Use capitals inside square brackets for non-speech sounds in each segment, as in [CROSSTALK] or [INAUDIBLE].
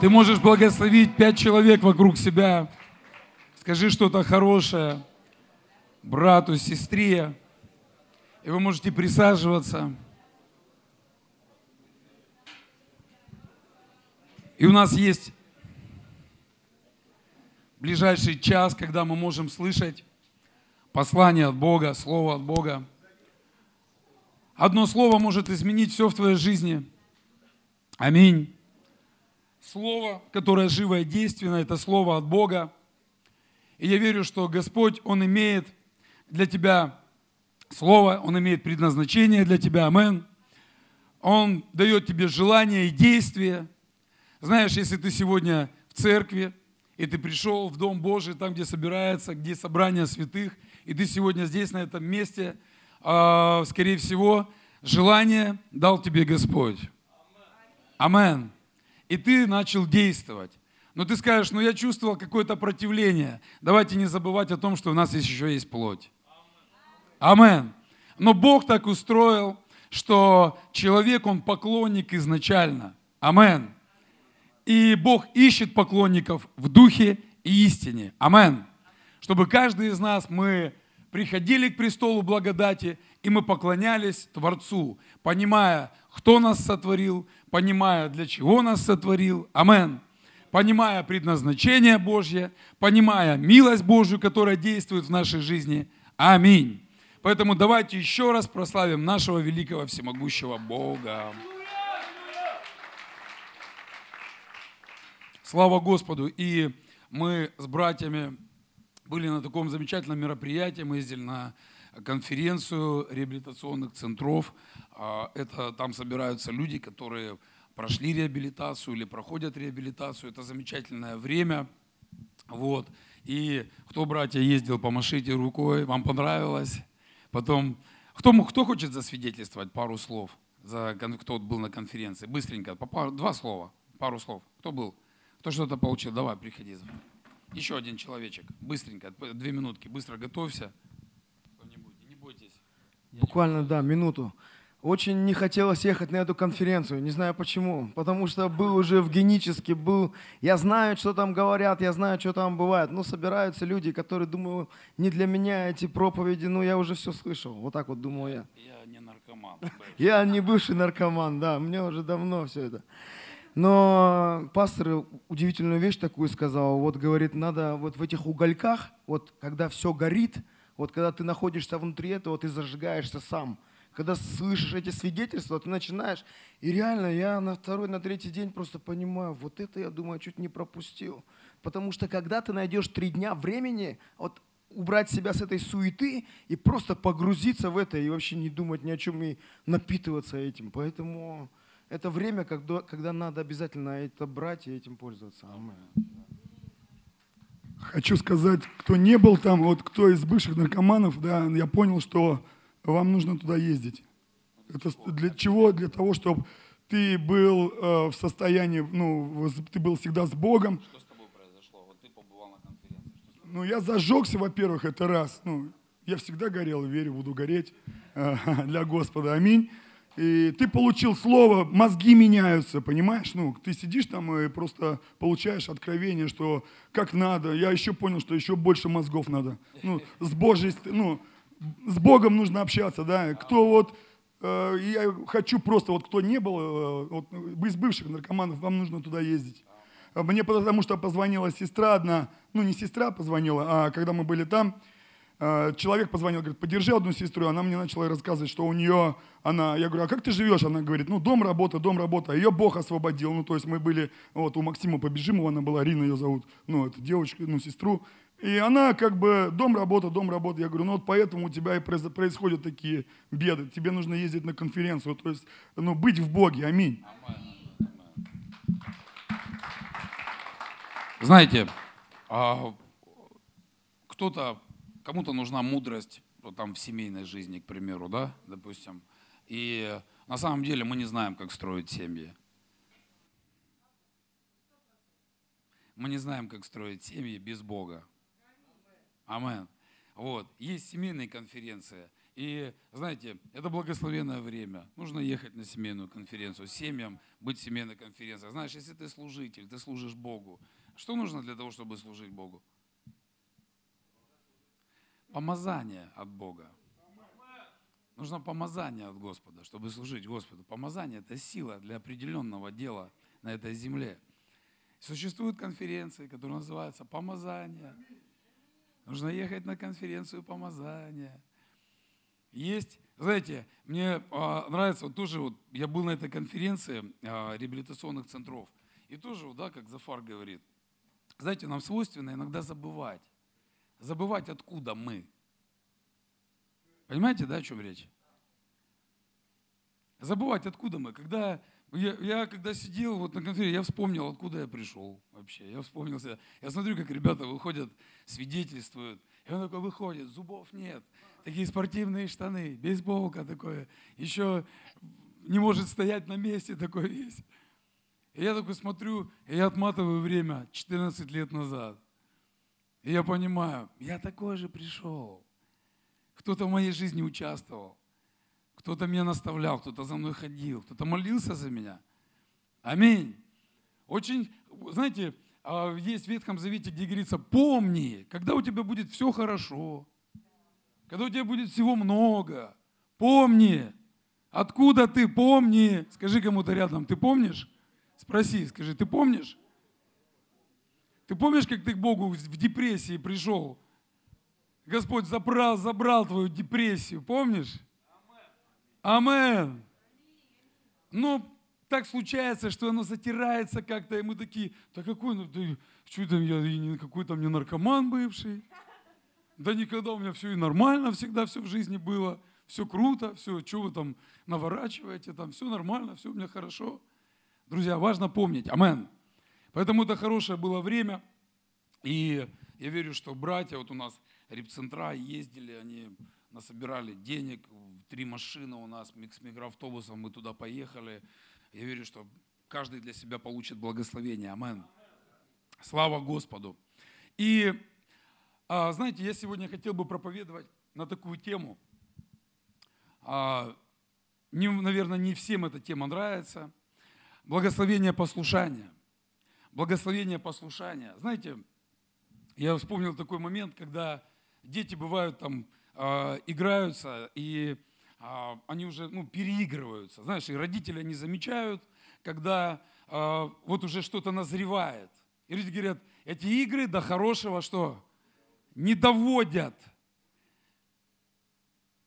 Ты можешь благословить пять человек вокруг себя. Скажи что-то хорошее брату, сестре. И вы можете присаживаться. И у нас есть ближайший час, когда мы можем слышать послание от Бога, слово от Бога. Одно слово может изменить все в твоей жизни. Аминь. Слово, которое живое, действенно, это слово от Бога. И я верю, что Господь, Он имеет для тебя слово, Он имеет предназначение для тебя. Амин. Он дает тебе желание и действие. Знаешь, если ты сегодня в церкви, и ты пришел в Дом Божий, там, где собирается, где собрание святых, и ты сегодня здесь, на этом месте, а, скорее всего, желание дал тебе Господь. Амен. И ты начал действовать. Но ты скажешь, ну я чувствовал какое-то противление. Давайте не забывать о том, что у нас еще есть плоть. Амен. Но Бог так устроил, что человек, он поклонник изначально. Амен. И Бог ищет поклонников в духе и истине. Амен. Чтобы каждый из нас, мы приходили к престолу благодати, и мы поклонялись Творцу, понимая, кто нас сотворил, понимая, для чего нас сотворил. Амен. Понимая предназначение Божье, понимая милость Божью, которая действует в нашей жизни. Аминь. Поэтому давайте еще раз прославим нашего великого всемогущего Бога. Слава Господу! И мы с братьями были на таком замечательном мероприятии. Мы ездили на конференцию реабилитационных центров. А, это там собираются люди, которые прошли реабилитацию или проходят реабилитацию. Это замечательное время. Вот. И кто, братья, ездил, помашите рукой, вам понравилось. Потом, кто, кто хочет засвидетельствовать пару слов, за, кто был на конференции? Быстренько, два слова, пару слов. Кто был? Кто что-то получил, давай, приходи. Еще один человечек, быстренько, две минутки, быстро готовься. Буквально, да, минуту. Очень не хотелось ехать на эту конференцию, не знаю почему, потому что был уже в генически, был, я знаю, что там говорят, я знаю, что там бывает, ну, собираются люди, которые думают, не для меня эти проповеди, ну, я уже все слышал, вот так вот думал я. Я не наркоман. [LAUGHS] Я не бывший наркоман, да, мне уже давно все это. Но пастор удивительную вещь такую сказал. Вот говорит, надо вот в этих угольках, вот когда все горит, вот когда ты находишься внутри этого, ты зажигаешься сам. Когда слышишь эти свидетельства, ты начинаешь. И реально я на второй, на третий день просто понимаю, вот это я думаю, чуть не пропустил. Потому что когда ты найдешь три дня времени, вот убрать себя с этой суеты и просто погрузиться в это и вообще не думать ни о чем и напитываться этим. Поэтому это время, когда, когда надо обязательно это брать и этим пользоваться. Амин. Хочу сказать, кто не был там, вот кто из бывших наркоманов, да, я понял, что вам нужно туда ездить. Это для чего? Для того, чтобы ты был э, в состоянии, ну, ты был всегда с Богом. Что с тобой произошло? Вот ты побывал на конференции. Ну, я зажегся, во-первых, это раз. Ну, я всегда горел, верю, буду гореть э, [LAUGHS] для Господа. Аминь и ты получил слово, мозги меняются, понимаешь? Ну, ты сидишь там и просто получаешь откровение, что как надо. Я еще понял, что еще больше мозгов надо. Ну, с Божьей, ну, с Богом нужно общаться, да. Кто вот, э, я хочу просто, вот кто не был, э, вот, из бывших наркоманов, вам нужно туда ездить. Мне потому что позвонила сестра одна, ну не сестра позвонила, а когда мы были там, человек позвонил, говорит, подержи одну сестру, она мне начала рассказывать, что у нее, она, я говорю, а как ты живешь? Она говорит, ну, дом, работа, дом, работа. Ее Бог освободил, ну, то есть мы были, вот, у Максима Побежимова, она была, Рина ее зовут, ну, это девочка, ну, сестру. И она как бы, дом, работа, дом, работа. Я говорю, ну, вот поэтому у тебя и происходят такие беды. Тебе нужно ездить на конференцию, то есть, ну, быть в Боге, аминь. Знаете, а, кто-то кому-то нужна мудрость там в семейной жизни, к примеру, да, допустим. И на самом деле мы не знаем, как строить семьи. Мы не знаем, как строить семьи без Бога. Амен. Вот. Есть семейные конференции, И, знаете, это благословенное время. Нужно ехать на семейную конференцию, семьям быть в семейной конференции. Знаешь, если ты служитель, ты служишь Богу, что нужно для того, чтобы служить Богу? Помазание от Бога. Нужно помазание от Господа, чтобы служить Господу. Помазание – это сила для определенного дела на этой земле. Существуют конференции, которые называются «Помазание». Нужно ехать на конференцию помазания. Есть, знаете, мне а, нравится, вот тоже вот я был на этой конференции а, реабилитационных центров, и тоже, вот, да, как Зафар говорит, знаете, нам свойственно иногда забывать. Забывать, откуда мы. Понимаете, да, о чем речь? Забывать, откуда мы. Когда я, я когда сидел вот на конференции, я вспомнил, откуда я пришел вообще. Я вспомнился. Я смотрю, как ребята выходят, свидетельствуют. И он такой выходит, зубов нет, такие спортивные штаны, бейсболка такое, еще не может стоять на месте такой весь. И я такой смотрю, и я отматываю время 14 лет назад. И я понимаю, я такой же пришел. Кто-то в моей жизни участвовал. Кто-то меня наставлял, кто-то за мной ходил, кто-то молился за меня. Аминь. Очень, знаете, а, есть в Ветхом Завете, где говорится, помни, когда у тебя будет все хорошо, когда у тебя будет всего много, помни, откуда ты, помни. Скажи кому-то рядом, ты помнишь? Спроси, скажи, ты помнишь? Ты помнишь, как ты к Богу в депрессии пришел? Господь забрал, забрал твою депрессию, помнишь? Амен. Ну, так случается, что оно затирается как-то, и мы такие, да какой, ну, да, там, я и какой там не наркоман бывший. Да никогда у меня все и нормально, всегда все в жизни было, все круто, все, что вы там наворачиваете, там все нормально, все у меня хорошо. Друзья, важно помнить, амен. Поэтому это хорошее было время, и я верю, что братья, вот у нас репцентра ездили, они насобирали денег, три машины у нас с микроавтобусом, мы туда поехали. Я верю, что каждый для себя получит благословение. Амен. Слава Господу. И, а, знаете, я сегодня хотел бы проповедовать на такую тему. А, наверное, не всем эта тема нравится. Благословение послушания. Благословение послушания. Знаете, я вспомнил такой момент, когда дети бывают там э, играются, и э, они уже ну, переигрываются. Знаешь, и родители не замечают, когда э, вот уже что-то назревает. И люди говорят, эти игры до хорошего что? Не доводят.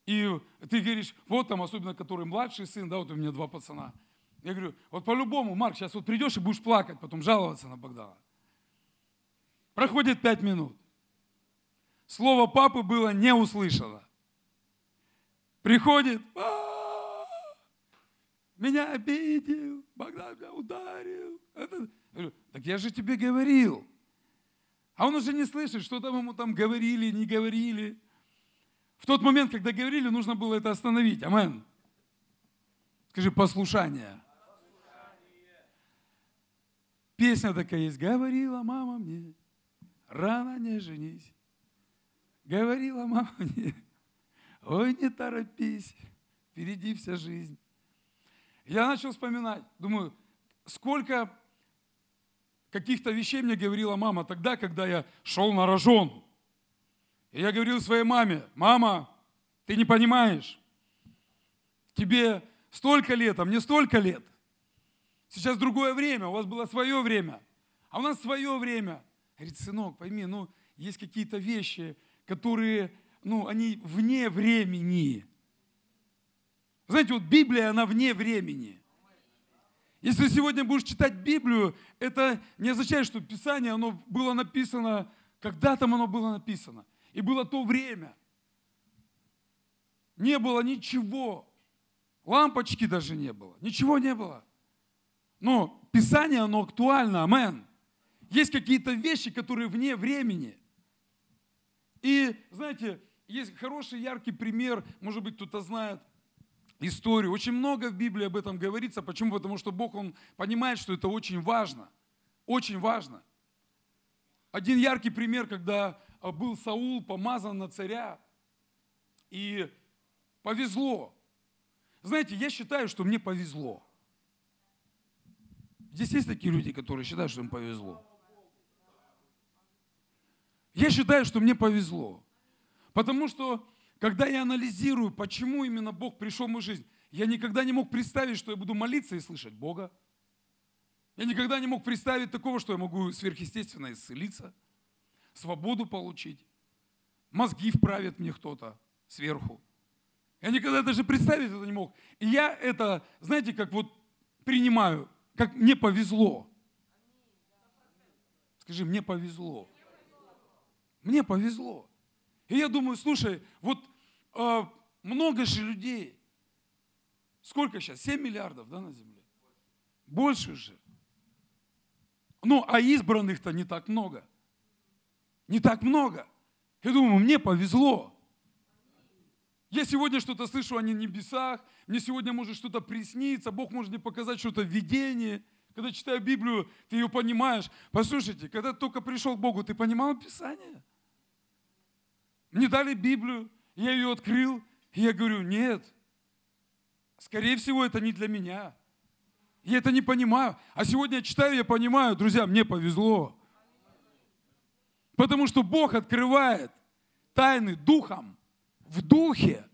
И ты говоришь, вот там, особенно который младший сын, да, вот у меня два пацана. Я говорю, вот по-любому, Марк, сейчас вот придешь и будешь плакать, потом жаловаться на Богдана. Проходит пять минут слово папы было не услышано. Приходит, «А, меня обидел, Богдан меня ударил. Это... так я же тебе говорил. А он уже не слышит, что там ему там говорили, не говорили. В тот момент, когда говорили, нужно было это остановить. Амен. Скажи, послушание. Песня такая есть. Говорила мама мне, рано не женись. Говорила мама [LAUGHS] мне, ой, не торопись, впереди вся жизнь. Я начал вспоминать, думаю, сколько каких-то вещей мне говорила мама тогда, когда я шел на рожон. И я говорил своей маме, мама, ты не понимаешь, тебе столько лет, а мне столько лет. Сейчас другое время, у вас было свое время, а у нас свое время. Говорит, сынок, пойми, ну, есть какие-то вещи, которые, ну, они вне времени. Знаете, вот Библия, она вне времени. Если сегодня будешь читать Библию, это не означает, что Писание, оно было написано, когда там оно было написано. И было то время. Не было ничего. Лампочки даже не было. Ничего не было. Но Писание, оно актуально, амен. Есть какие-то вещи, которые вне времени. И, знаете, есть хороший, яркий пример, может быть, кто-то знает историю. Очень много в Библии об этом говорится. Почему? Потому что Бог, Он понимает, что это очень важно. Очень важно. Один яркий пример, когда а, был Саул помазан на царя, и Повезло. Знаете, я считаю, что мне повезло. Здесь есть такие люди, которые считают, что им повезло. Я считаю, что мне повезло. Потому что, когда я анализирую, почему именно Бог пришел в мою жизнь, я никогда не мог представить, что я буду молиться и слышать Бога. Я никогда не мог представить такого, что я могу сверхъестественно исцелиться, свободу получить, мозги вправит мне кто-то сверху. Я никогда даже представить это не мог. И я это, знаете, как вот принимаю, как мне повезло. Скажи, мне повезло. Мне повезло. И я думаю, слушай, вот э, много же людей. Сколько сейчас? 7 миллиардов, да, на Земле? Больше же. Ну, а избранных-то не так много. Не так много. Я думаю, мне повезло. Я сегодня что-то слышу о небесах, мне сегодня может что-то присниться, Бог может мне показать что-то в видении. Когда читаю Библию, ты ее понимаешь. Послушайте, когда только пришел к Богу, ты понимал Писание? Мне дали Библию, я ее открыл, и я говорю, нет, скорее всего, это не для меня. Я это не понимаю. А сегодня я читаю, я понимаю, друзья, мне повезло. Потому что Бог открывает тайны духом, в духе.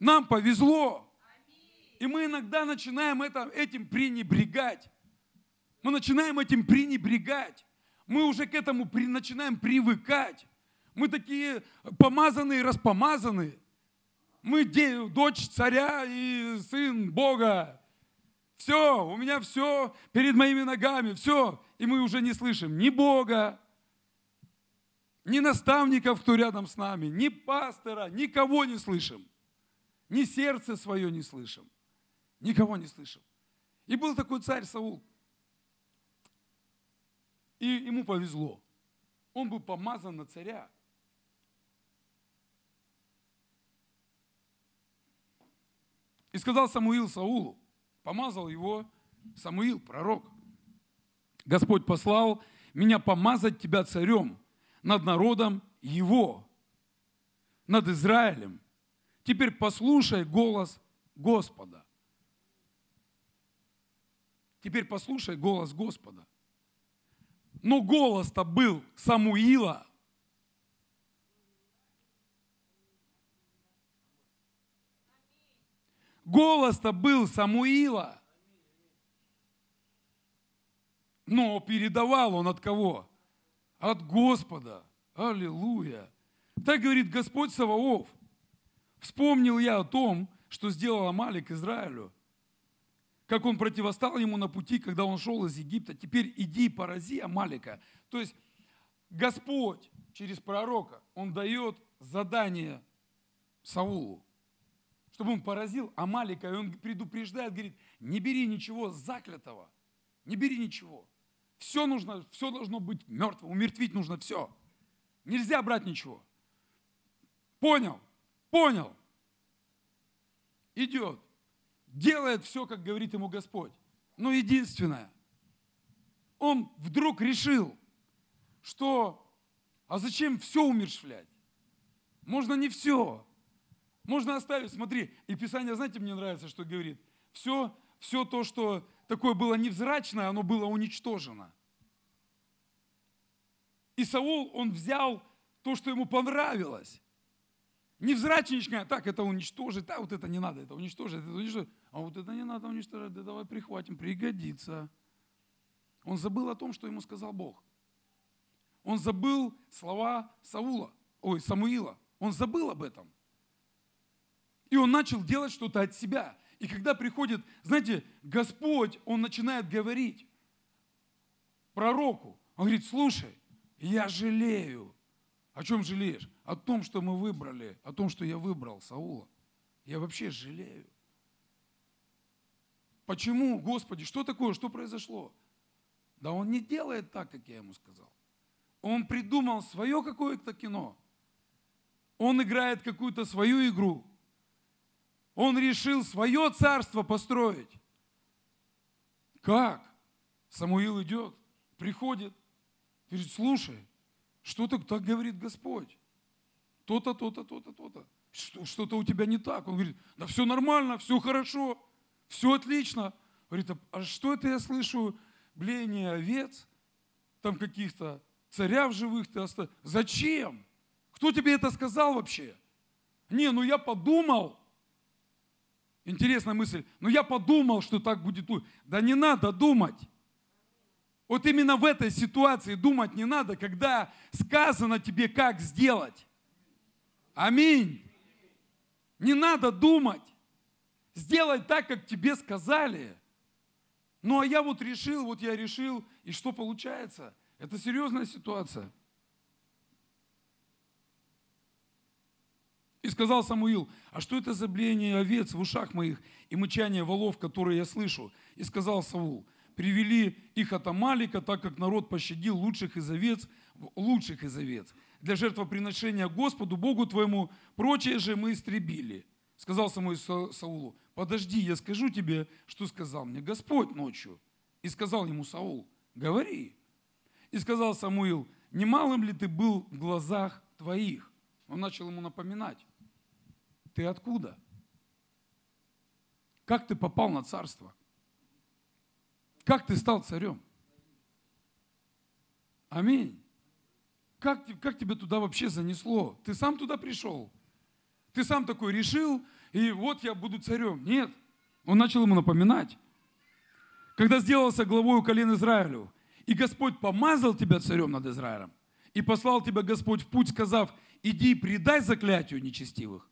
Нам повезло. И мы иногда начинаем это, этим пренебрегать. Мы начинаем этим пренебрегать. Мы уже к этому при, начинаем привыкать. Мы такие помазанные, распомазанные. Мы де, дочь царя и сын Бога. Все, у меня все перед моими ногами, все. И мы уже не слышим ни Бога, ни наставников, кто рядом с нами, ни пастора, никого не слышим. Ни сердце свое не слышим. Никого не слышим. И был такой царь Саул. И ему повезло. Он был помазан на царя. И сказал Самуил Саулу, помазал его Самуил, пророк. Господь послал меня помазать тебя царем над народом его, над Израилем. Теперь послушай голос Господа. Теперь послушай голос Господа. Но голос-то был Самуила. Голос-то был Самуила. Но передавал он от кого? От Господа. Аллилуйя. Так говорит Господь Саваоф. Вспомнил я о том, что сделал Амалик Израилю, как он противостал ему на пути, когда он шел из Египта. Теперь иди порази Амалика. То есть Господь через пророка, он дает задание Саулу чтобы он поразил Амалика, и он предупреждает, говорит, не бери ничего заклятого, не бери ничего. Все нужно, все должно быть мертвым, умертвить нужно все. Нельзя брать ничего. Понял? Понял. Идет. Делает все, как говорит ему Господь. Но единственное, он вдруг решил, что, а зачем все умершвлять? Можно не все. Можно оставить, смотри, и Писание, знаете, мне нравится, что говорит. Все, все то, что такое было невзрачное, оно было уничтожено. И Саул, он взял то, что ему понравилось. Невзрачничка, так, это уничтожить, да, вот это не надо, это уничтожить, это уничтожить. А вот это не надо уничтожить, да давай прихватим, пригодится. Он забыл о том, что ему сказал Бог. Он забыл слова Саула, ой, Самуила. Он забыл об этом. И он начал делать что-то от себя. И когда приходит, знаете, Господь, он начинает говорить пророку. Он говорит, слушай, я жалею. О чем жалеешь? О том, что мы выбрали, о том, что я выбрал Саула. Я вообще жалею. Почему, Господи, что такое, что произошло? Да он не делает так, как я ему сказал. Он придумал свое какое-то кино. Он играет какую-то свою игру. Он решил свое царство построить. Как? Самуил идет, приходит, говорит, слушай, что так, так говорит Господь? То-то, то-то, то-то, то-то. что-то у тебя не так. Он говорит, да все нормально, все хорошо, все отлично. Говорит, а, а что это я слышу? Бление овец, там каких-то царя в живых ты оставил. Зачем? Кто тебе это сказал вообще? Не, ну я подумал. Интересная мысль. Ну я подумал, что так будет. Да не надо думать. Вот именно в этой ситуации думать не надо, когда сказано тебе, как сделать. Аминь. Не надо думать. Сделай так, как тебе сказали. Ну а я вот решил, вот я решил, и что получается? Это серьезная ситуация. И сказал Самуил, а что это за блеяние овец в ушах моих и мычание волов, которые я слышу? И сказал Саул, привели их от Амалика, так как народ пощадил лучших из овец, лучших из овец для жертвоприношения Господу, Богу твоему, прочее же мы истребили. Сказал самой Саулу, подожди, я скажу тебе, что сказал мне Господь ночью. И сказал ему Саул, говори. И сказал Самуил, немалым ли ты был в глазах твоих? Он начал ему напоминать. Ты откуда? Как ты попал на царство? Как ты стал царем? Аминь. Как, как тебя туда вообще занесло? Ты сам туда пришел? Ты сам такой решил, и вот я буду царем. Нет. Он начал ему напоминать. Когда сделался главой у колен Израилю, и Господь помазал тебя царем над Израилем, и послал тебя Господь в путь, сказав, иди предай заклятию нечестивых,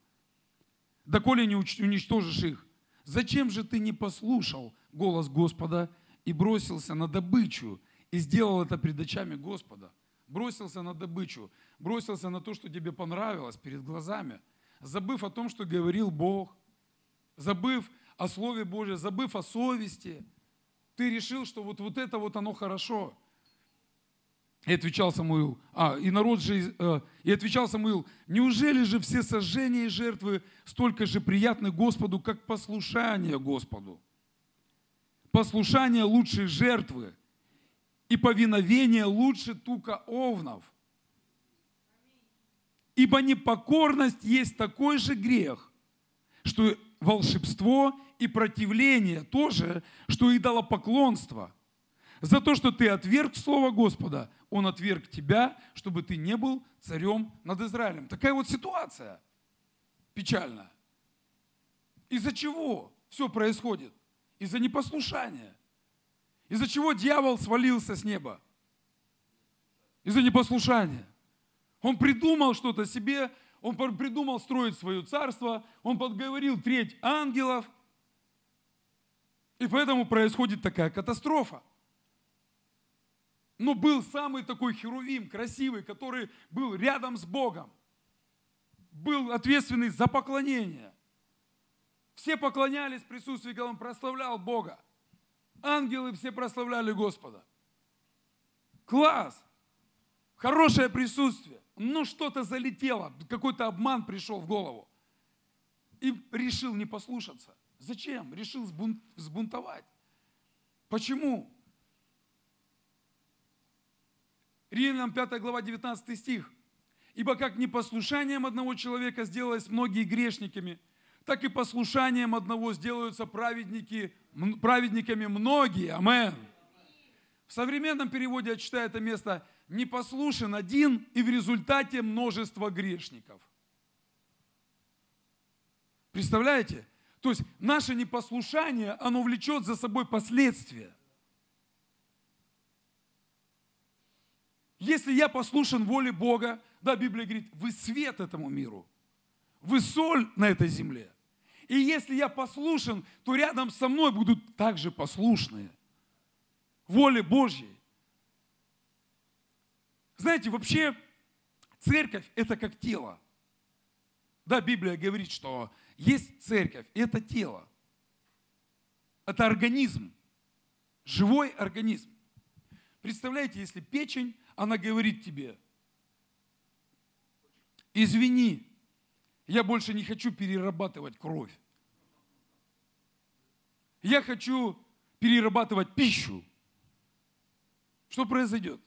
доколе не уничтожишь их. Зачем же ты не послушал голос Господа и бросился на добычу, и сделал это пред очами Господа? бросился на добычу, бросился на то, что тебе понравилось перед глазами, забыв о том, что говорил Бог, забыв о Слове Божьем, забыв о совести, ты решил, что вот, вот это вот оно хорошо. И отвечал Самуил, а, и народ же, э, и отвечал Самуил, неужели же все сожжения и жертвы столько же приятны Господу, как послушание Господу? Послушание лучше жертвы – и повиновение лучше тука овнов. Ибо непокорность есть такой же грех, что волшебство и противление тоже, что идолопоклонство. За то, что ты отверг Слово Господа, Он отверг тебя, чтобы ты не был царем над Израилем. Такая вот ситуация печальная. Из-за чего все происходит? Из-за непослушания. Из-за чего дьявол свалился с неба? Из-за непослушания. Он придумал что-то себе, он придумал строить свое царство, он подговорил треть ангелов, и поэтому происходит такая катастрофа. Но был самый такой херувим, красивый, который был рядом с Богом. Был ответственный за поклонение. Все поклонялись в присутствии, когда он прославлял Бога. Ангелы все прославляли Господа. Класс! Хорошее присутствие. Но что-то залетело, какой-то обман пришел в голову. И решил не послушаться. Зачем? Решил сбунтовать. Почему? Римлянам 5 глава 19 стих. Ибо как непослушанием одного человека сделалось многие грешниками – так и послушанием одного сделаются праведники, праведниками многие. Амен. В современном переводе я читаю это место «непослушен один и в результате множество грешников». Представляете? То есть наше непослушание, оно влечет за собой последствия. Если я послушен воле Бога, да, Библия говорит, вы свет этому миру, вы соль на этой земле. И если я послушен, то рядом со мной будут также послушные. Воле Божьей. Знаете, вообще церковь – это как тело. Да, Библия говорит, что есть церковь, это тело. Это организм, живой организм. Представляете, если печень, она говорит тебе, извини, я больше не хочу перерабатывать кровь. Я хочу перерабатывать пищу. Что произойдет?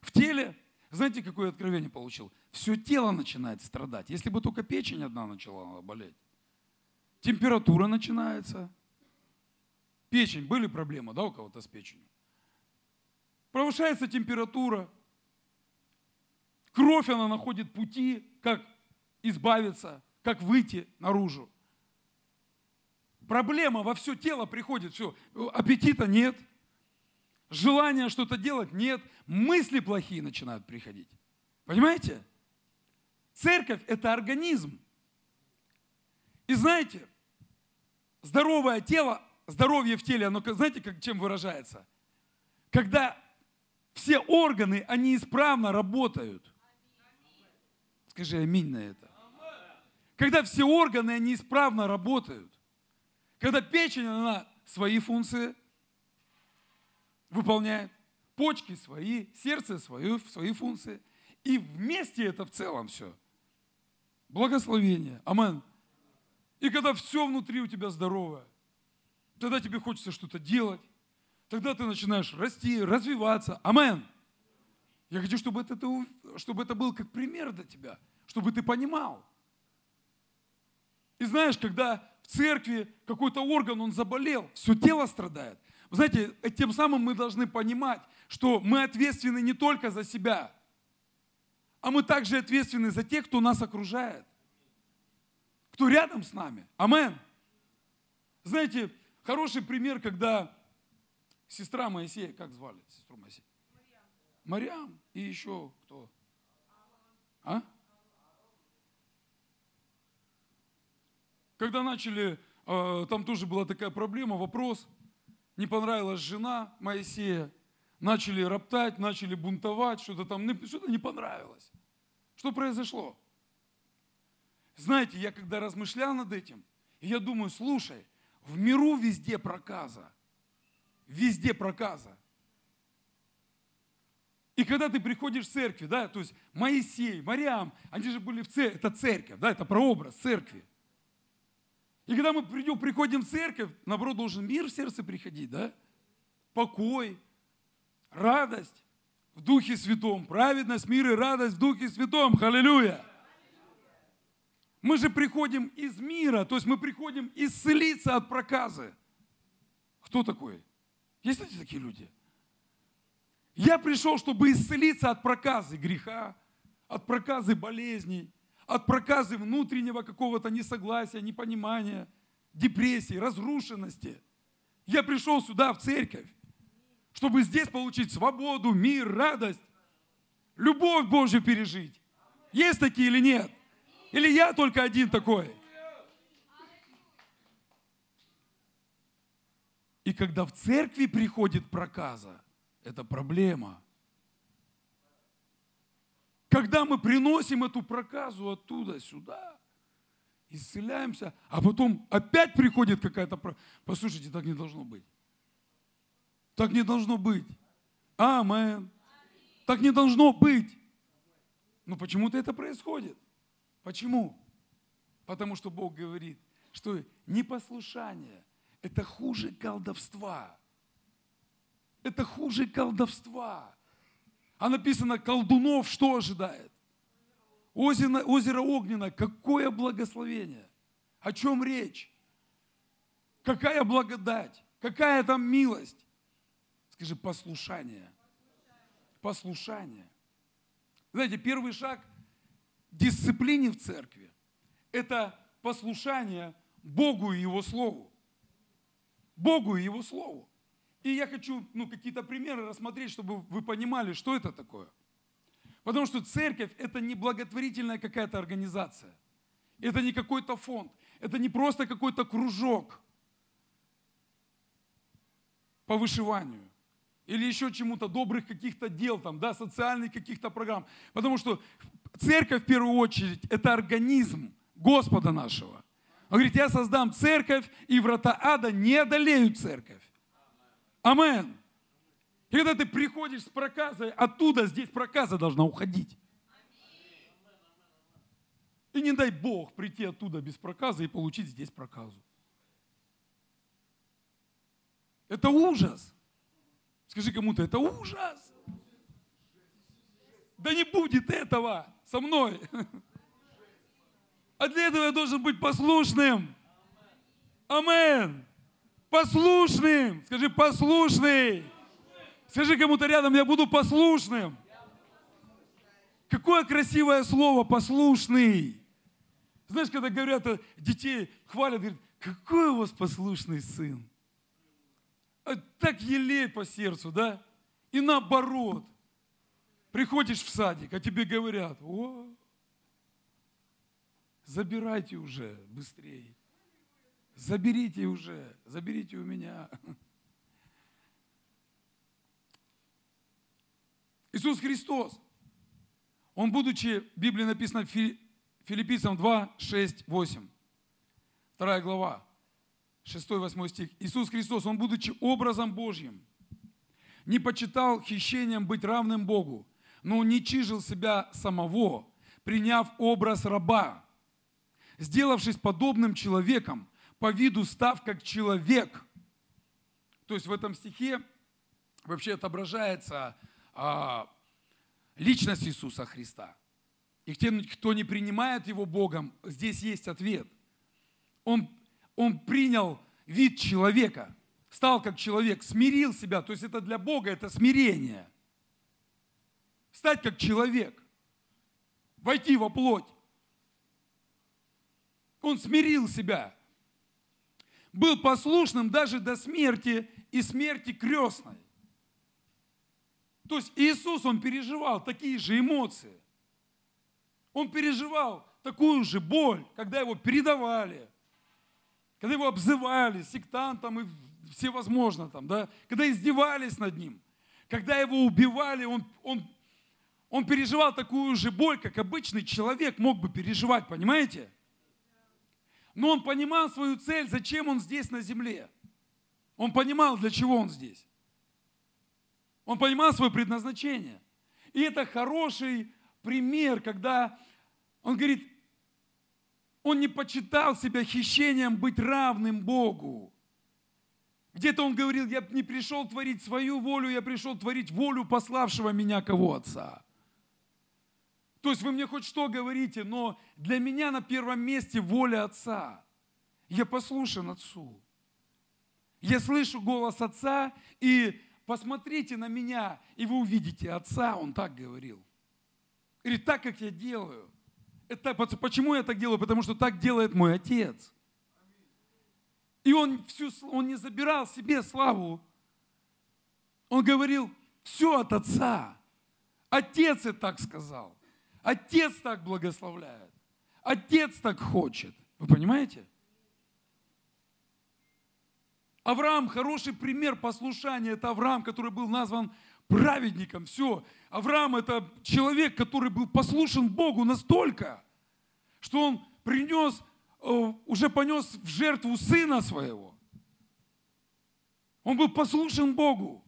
В теле Знаете, какое откровение получил? Все тело начинает страдать. Если бы только печень одна начала болеть. Температура начинается. Печень, были проблемы, да, у кого-то с печенью? Повышается температура. Кровь, она находит пути, как избавиться, как выйти наружу. Проблема во все тело приходит, все, аппетита нет, желания что-то делать нет, мысли плохие начинают приходить. Понимаете? Церковь – это организм. И знаете, здоровое тело, здоровье в теле, оно, знаете, как, чем выражается? Когда все органы, они исправно работают. Скажи аминь на это. Когда все органы, они исправно работают. Когда печень, она свои функции выполняет, почки свои, сердце свои, свои функции. И вместе это в целом все. Благословение. Амен. И когда все внутри у тебя здоровое, тогда тебе хочется что-то делать, тогда ты начинаешь расти, развиваться. Амен. Я хочу, чтобы это, чтобы это был как пример для тебя, чтобы ты понимал. И знаешь, когда церкви какой-то орган, он заболел, все тело страдает. Вы знаете, тем самым мы должны понимать, что мы ответственны не только за себя, а мы также ответственны за тех, кто нас окружает, кто рядом с нами. Амен. Знаете, хороший пример, когда сестра Моисея, как звали сестру Моисея? Мариам. И еще кто? А? Когда начали, э, там тоже была такая проблема, вопрос, не понравилась жена Моисея, начали роптать, начали бунтовать, что-то там, что-то не понравилось. Что произошло? Знаете, я когда размышлял над этим, я думаю, слушай, в миру везде проказа. Везде проказа. И когда ты приходишь в церковь, да, то есть Моисей, Мариам, они же были в церкви, это церковь, да, это прообраз церкви. И когда мы придем, приходим в церковь, наоборот, должен мир в сердце приходить, да? Покой, радость в Духе Святом, праведность, мир и радость в Духе Святом. Аллилуйя! Мы же приходим из мира, то есть мы приходим исцелиться от проказы. Кто такой? Есть ли такие люди? Я пришел, чтобы исцелиться от проказы греха, от проказы болезней, от проказы внутреннего какого-то несогласия, непонимания, депрессии, разрушенности. Я пришел сюда, в церковь, чтобы здесь получить свободу, мир, радость, любовь Божью пережить. Есть такие или нет? Или я только один такой? И когда в церкви приходит проказа, это проблема – когда мы приносим эту проказу оттуда сюда, исцеляемся, а потом опять приходит какая-то проказа. Послушайте, так не должно быть. Так не должно быть. Амен. Так не должно быть. Но почему-то это происходит. Почему? Потому что Бог говорит, что непослушание – это хуже колдовства. Это хуже колдовства. А написано, колдунов что ожидает? Озеро, озеро Огненно, какое благословение? О чем речь? Какая благодать? Какая там милость? Скажи, послушание. Послушание. Знаете, первый шаг дисциплине в церкви – это послушание Богу и Его Слову. Богу и Его Слову. И я хочу ну, какие-то примеры рассмотреть, чтобы вы понимали, что это такое. Потому что церковь – это не благотворительная какая-то организация. Это не какой-то фонд. Это не просто какой-то кружок по вышиванию. Или еще чему-то, добрых каких-то дел, там, да, социальных каких-то программ. Потому что церковь в первую очередь – это организм Господа нашего. Он говорит, я создам церковь, и врата ада не одолеют церковь. Амен. И когда ты приходишь с проказой, оттуда здесь проказа должна уходить. И не дай Бог прийти оттуда без проказа и получить здесь проказу. Это ужас. Скажи кому-то, это ужас. Да не будет этого со мной. [LAUGHS] А для этого я должен быть послушным. Амен. Послушным. Скажи, послушный. Скажи кому-то рядом, я буду послушным. Какое красивое слово, послушный. Знаешь, когда говорят, э, детей хвалят, говорят, какой у вас послушный сын. А так елей по сердцу, да? И наоборот. Приходишь в садик, а тебе говорят, о, забирайте уже быстрее. Заберите уже, заберите у меня. Иисус Христос, Он, будучи, в Библии написано Филиппийцам 2, 6, 8, вторая глава, 6-8 стих. Иисус Христос, Он, будучи образом Божьим, не почитал хищением быть равным Богу, но уничижил себя самого, приняв образ раба, сделавшись подобным человеком, по виду став как человек. То есть в этом стихе вообще отображается а, личность Иисуса Христа. И тем, кто не принимает Его Богом, здесь есть ответ. Он, он принял вид человека, стал как человек, смирил себя. То есть это для Бога, это смирение. Стать как человек, войти во плоть. Он смирил себя. Был послушным даже до смерти и смерти крестной. То есть Иисус, Он переживал такие же эмоции. Он переживал такую же боль, когда его передавали, когда его обзывали сектантом и всевозможно там, да, когда издевались над ним, когда его убивали, он, он, он переживал такую же боль, как обычный человек мог бы переживать, понимаете? Но он понимал свою цель, зачем он здесь на земле. Он понимал, для чего он здесь. Он понимал свое предназначение. И это хороший пример, когда он говорит, он не почитал себя хищением быть равным Богу. Где-то он говорил, я не пришел творить свою волю, я пришел творить волю пославшего меня кого Отца. То есть вы мне хоть что говорите, но для меня на первом месте воля Отца. Я послушан Отцу. Я слышу голос Отца, и посмотрите на меня, и вы увидите Отца, Он так говорил. Говорит, так, как я делаю. Это, почему я так делаю? Потому что так делает мой Отец. И он, всю, он не забирал себе славу. Он говорил, все от Отца. Отец и так сказал. Отец так благословляет. Отец так хочет. Вы понимаете? Авраам хороший пример послушания. Это Авраам, который был назван праведником. Все. Авраам это человек, который был послушен Богу настолько, что он принес, э, уже понес в жертву сына своего. Он был послушен Богу.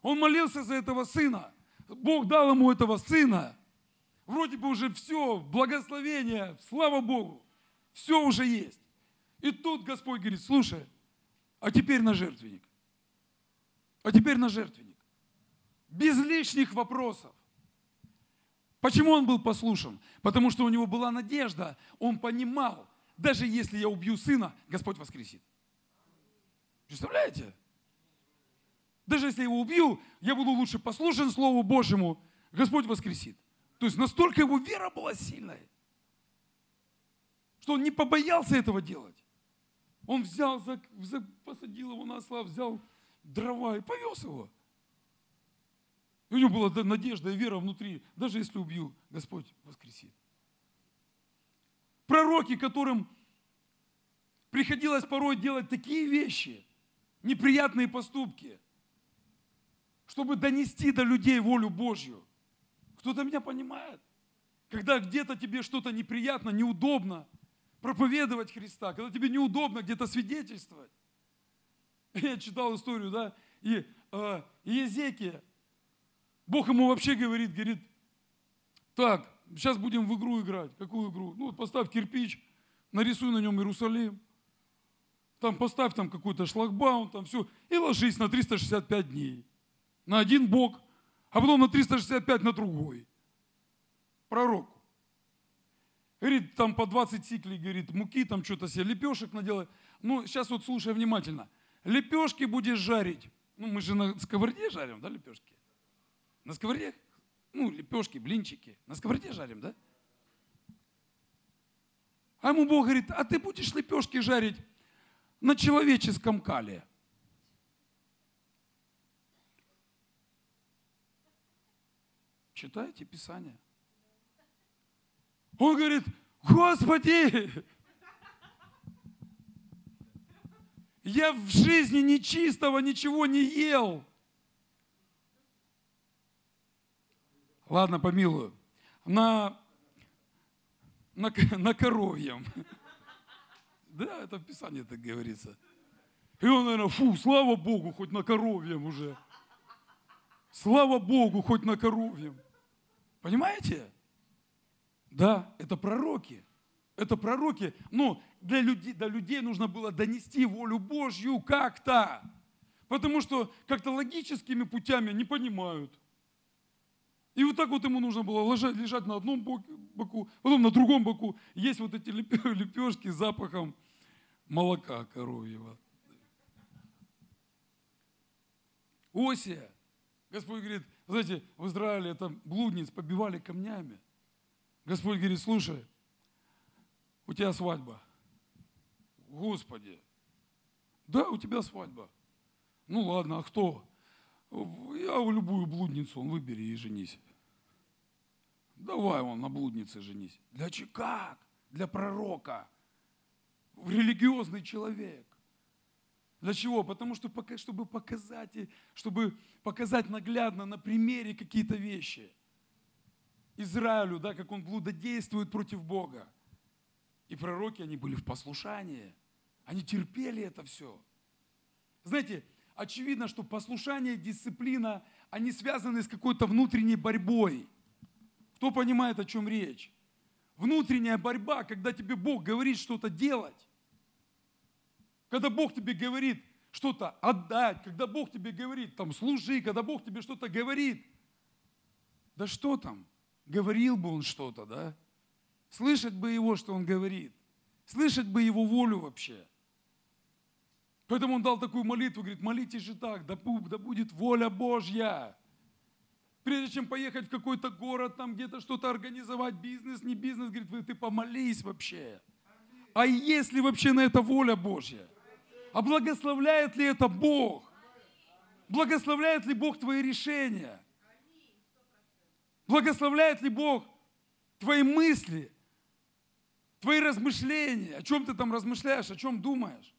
Он молился за этого сына. Бог дал ему этого сына. Вроде бы уже все, благословение, слава Богу, все уже есть. И тут Господь говорит, слушай, а теперь на жертвенник. А теперь на жертвенник. Без лишних вопросов. Почему он был послушен? Потому что у него была надежда. Он понимал, даже если я убью сына, Господь воскресит. Представляете? Даже если я его убью, я буду лучше послушен Слову Божьему, Господь воскресит. То есть настолько его вера была сильной, что он не побоялся этого делать. Он взял, посадил его на осла, взял дрова и повез его. И у него была надежда и вера внутри. Даже если убью, Господь воскресит. Пророки, которым приходилось порой делать такие вещи, неприятные поступки, чтобы донести до людей волю Божью – кто-то меня понимает. Когда где-то тебе что-то неприятно, неудобно проповедовать Христа, когда тебе неудобно где-то свидетельствовать. [LAUGHS] Я читал историю, да, и э, Бог ему вообще говорит, говорит, так, сейчас будем в игру играть. Какую игру? Ну, вот поставь кирпич, нарисуй на нем Иерусалим, там поставь там какой-то шлагбаум, там все, и ложись на 365 дней. На один бок – а потом на 365 на другой. пророку. Говорит, там по 20 сиклей, говорит, муки, там что-то себе лепешек наделай. Ну, сейчас вот слушай внимательно. Лепешки будешь жарить. Ну, мы же на сковороде жарим, да, лепешки? На сковороде? Ну, лепешки, блинчики. На сковороде жарим, да? А ему Бог говорит, а ты будешь лепешки жарить на человеческом кале. Читайте Писание. Он говорит, Господи, я в жизни нечистого ничего не ел. Ладно, помилую. На, на, на коровьем. Да, это в Писании так говорится. И он, наверное, фу, слава Богу, хоть на коровьем уже. Слава Богу, хоть на коровьем. Понимаете? Да, это пророки. Это пророки. Но для людей, для людей нужно было донести волю Божью как-то. Потому что как-то логическими путями не понимают. И вот так вот ему нужно было лежать, лежать на одном боку, потом на другом боку. Есть вот эти лепешки [LAUGHS] с запахом молока коровьего. Осия. Господь говорит, знаете, в Израиле там блудниц побивали камнями. Господь говорит, слушай, у тебя свадьба. Господи, да, у тебя свадьба. Ну ладно, а кто? Я у любую блудницу, он выбери и женись. Давай он на блуднице женись. Для чего? Как? Для пророка. Религиозный человек. Для чего? Потому что чтобы показать, чтобы показать наглядно на примере какие-то вещи. Израилю, да, как он блудодействует против Бога. И пророки, они были в послушании. Они терпели это все. Знаете, очевидно, что послушание, дисциплина, они связаны с какой-то внутренней борьбой. Кто понимает, о чем речь? Внутренняя борьба, когда тебе Бог говорит что-то делать. Когда Бог тебе говорит что-то отдать, когда Бог тебе говорит, там, служи, когда Бог тебе что-то говорит. Да что там? Говорил бы он что-то, да? Слышать бы его, что он говорит. Слышать бы его волю вообще. Поэтому он дал такую молитву, говорит, молитесь же так, да, да будет воля Божья. Прежде чем поехать в какой-то город, там где-то что-то организовать, бизнес, не бизнес, говорит, ты помолись вообще. А есть ли вообще на это воля Божья? А благословляет ли это Бог? Благословляет ли Бог твои решения? Благословляет ли Бог твои мысли, твои размышления? О чем ты там размышляешь, о чем думаешь?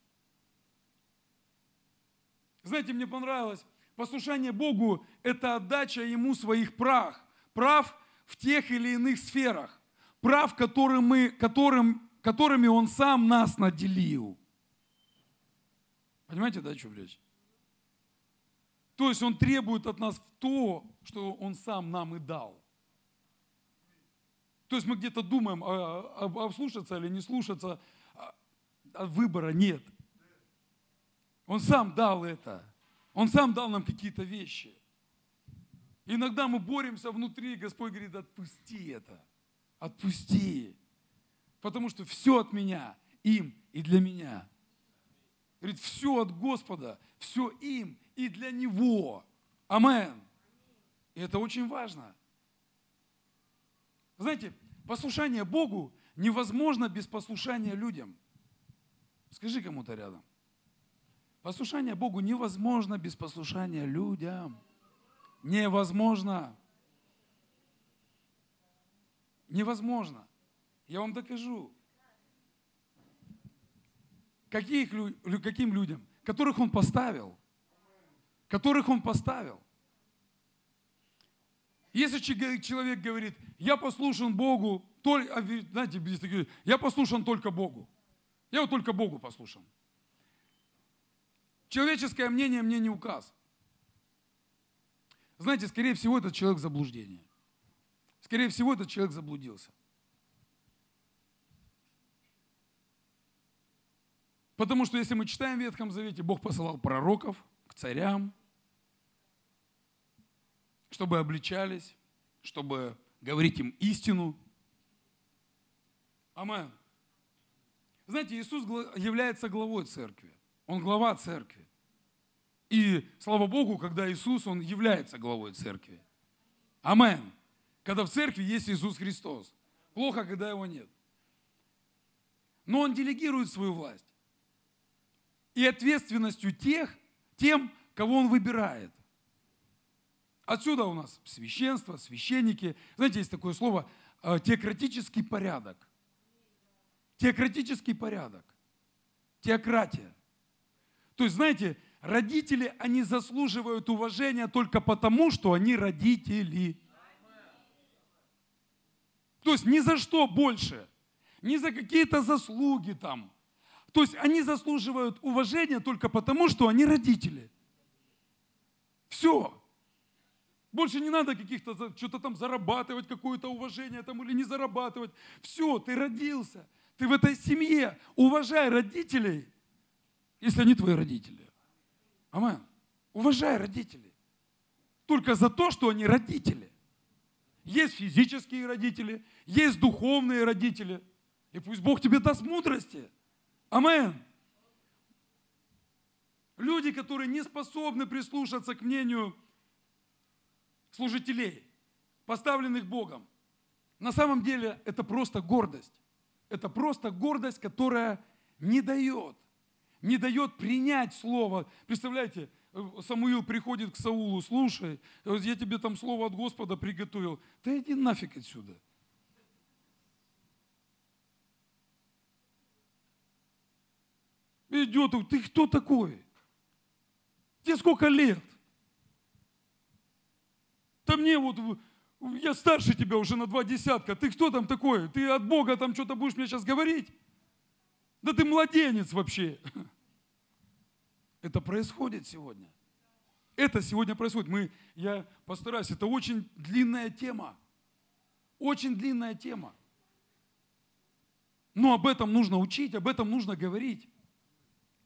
Знаете, мне понравилось, послушание Богу – это отдача Ему своих прав. Прав в тех или иных сферах. Прав, которым мы, которым, которыми Он сам нас наделил. Понимаете, да, о чем речь? То есть Он требует от нас то, что Он сам нам и дал. То есть мы где-то думаем, а, а, слушаться или не слушаться, а, а выбора нет. Он сам дал это. Он сам дал нам какие-то вещи. Иногда мы боремся внутри, Господь говорит, отпусти это. Отпусти. Потому что все от меня, им и для меня. Говорит, все от Господа, все им и для Него. Амен. И это очень важно. Знаете, послушание Богу невозможно без послушания людям. Скажи кому-то рядом. Послушание Богу невозможно без послушания людям. Невозможно. Невозможно. Я вам докажу. Каких, каким людям? Которых Он поставил. Которых Он поставил. Если человек говорит, я послушан Богу, только, а знаете, я послушан только Богу. Я вот только Богу послушан. Человеческое мнение мне не указ. Знаете, скорее всего, этот человек в заблуждении. Скорее всего, этот человек заблудился. Потому что если мы читаем в Ветхом Завете, Бог посылал пророков к царям, чтобы обличались, чтобы говорить им истину. Амен. Знаете, Иисус является главой церкви. Он глава церкви. И слава Богу, когда Иисус, Он является главой церкви. Амен. Когда в церкви есть Иисус Христос. Плохо, когда его нет. Но Он делегирует свою власть. И ответственностью тех, тем, кого Он выбирает. Отсюда у нас священство, священники. Знаете, есть такое слово э, теократический порядок. Теократический порядок. Теократия. То есть, знаете, родители, они заслуживают уважения только потому, что они родители. То есть ни за что больше, ни за какие-то заслуги там. То есть они заслуживают уважения только потому, что они родители. Все. Больше не надо каких-то, что-то там зарабатывать, какое-то уважение там или не зарабатывать. Все, ты родился, ты в этой семье. Уважай родителей, если они твои родители. Амен. Уважай родителей. Только за то, что они родители. Есть физические родители, есть духовные родители. И пусть Бог тебе даст мудрости. Амен. Люди, которые не способны прислушаться к мнению служителей, поставленных Богом. На самом деле это просто гордость. Это просто гордость, которая не дает, не дает принять слово. Представляете, Самуил приходит к Саулу, слушай, я тебе там слово от Господа приготовил. Да иди нафиг отсюда. Идет, ты кто такой? Тебе сколько лет? Да мне вот, я старше тебя уже на два десятка, ты кто там такой? Ты от Бога там что-то будешь мне сейчас говорить? Да ты младенец вообще. Это происходит сегодня. Это сегодня происходит. Мы, я постараюсь, это очень длинная тема. Очень длинная тема. Но об этом нужно учить, об этом нужно говорить.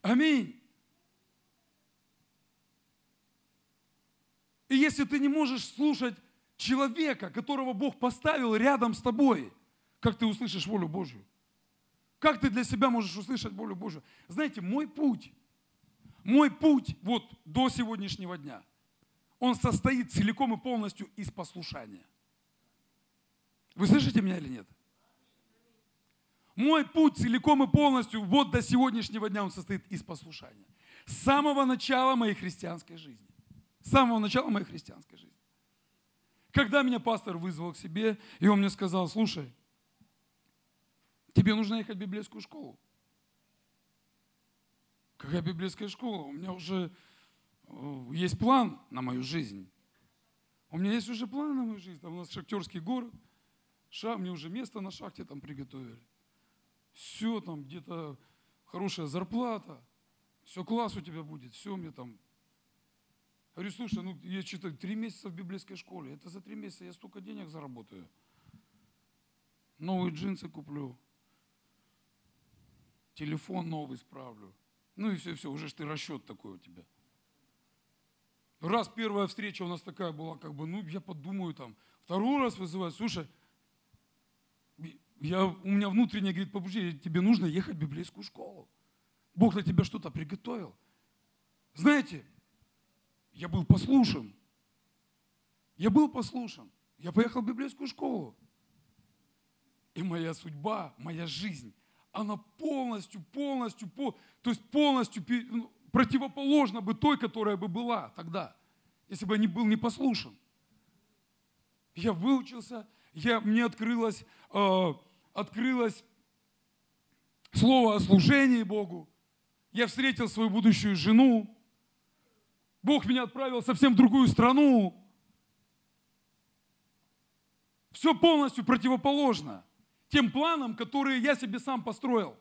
Аминь. И если ты не можешь слушать человека, которого Бог поставил рядом с тобой, как ты услышишь волю Божью? Как ты для себя можешь услышать волю Божью? Знаете, мой путь, мой путь вот до сегодняшнего дня, он состоит целиком и полностью из послушания. Вы слышите меня или нет? Мой путь целиком и полностью вот до сегодняшнего дня он состоит из послушания. С самого начала моей христианской жизни. С самого начала моей христианской жизни. Когда меня пастор вызвал к себе, и он мне сказал, слушай, тебе нужно ехать в библейскую школу. Какая библейская школа? У меня уже э, есть план на мою жизнь. У меня есть уже план на мою жизнь. Там у нас шахтерский город. Ша, мне уже место на шахте там приготовили. Все там где-то хорошая зарплата. Все, класс у тебя будет. Все, мне там Говорю, слушай, ну я что-то три месяца в библейской школе. Это за три месяца я столько денег заработаю. Новые джинсы куплю. Телефон новый справлю. Ну и все, все, уже ж ты расчет такой у тебя. Раз первая встреча у нас такая была, как бы, ну, я подумаю там. Второй раз вызывают, слушай, я, у меня внутреннее, говорит, побуждение, тебе нужно ехать в библейскую школу. Бог для тебя что-то приготовил. Знаете, я был послушен. Я был послушен. Я поехал в библейскую школу. И моя судьба, моя жизнь, она полностью, полностью, то есть полностью ну, противоположна бы той, которая бы была тогда, если бы я не был не послушен. Я выучился, я, мне открылось, э, открылось слово о служении Богу. Я встретил свою будущую жену. Бог меня отправил совсем в другую страну. Все полностью противоположно тем планам, которые я себе сам построил,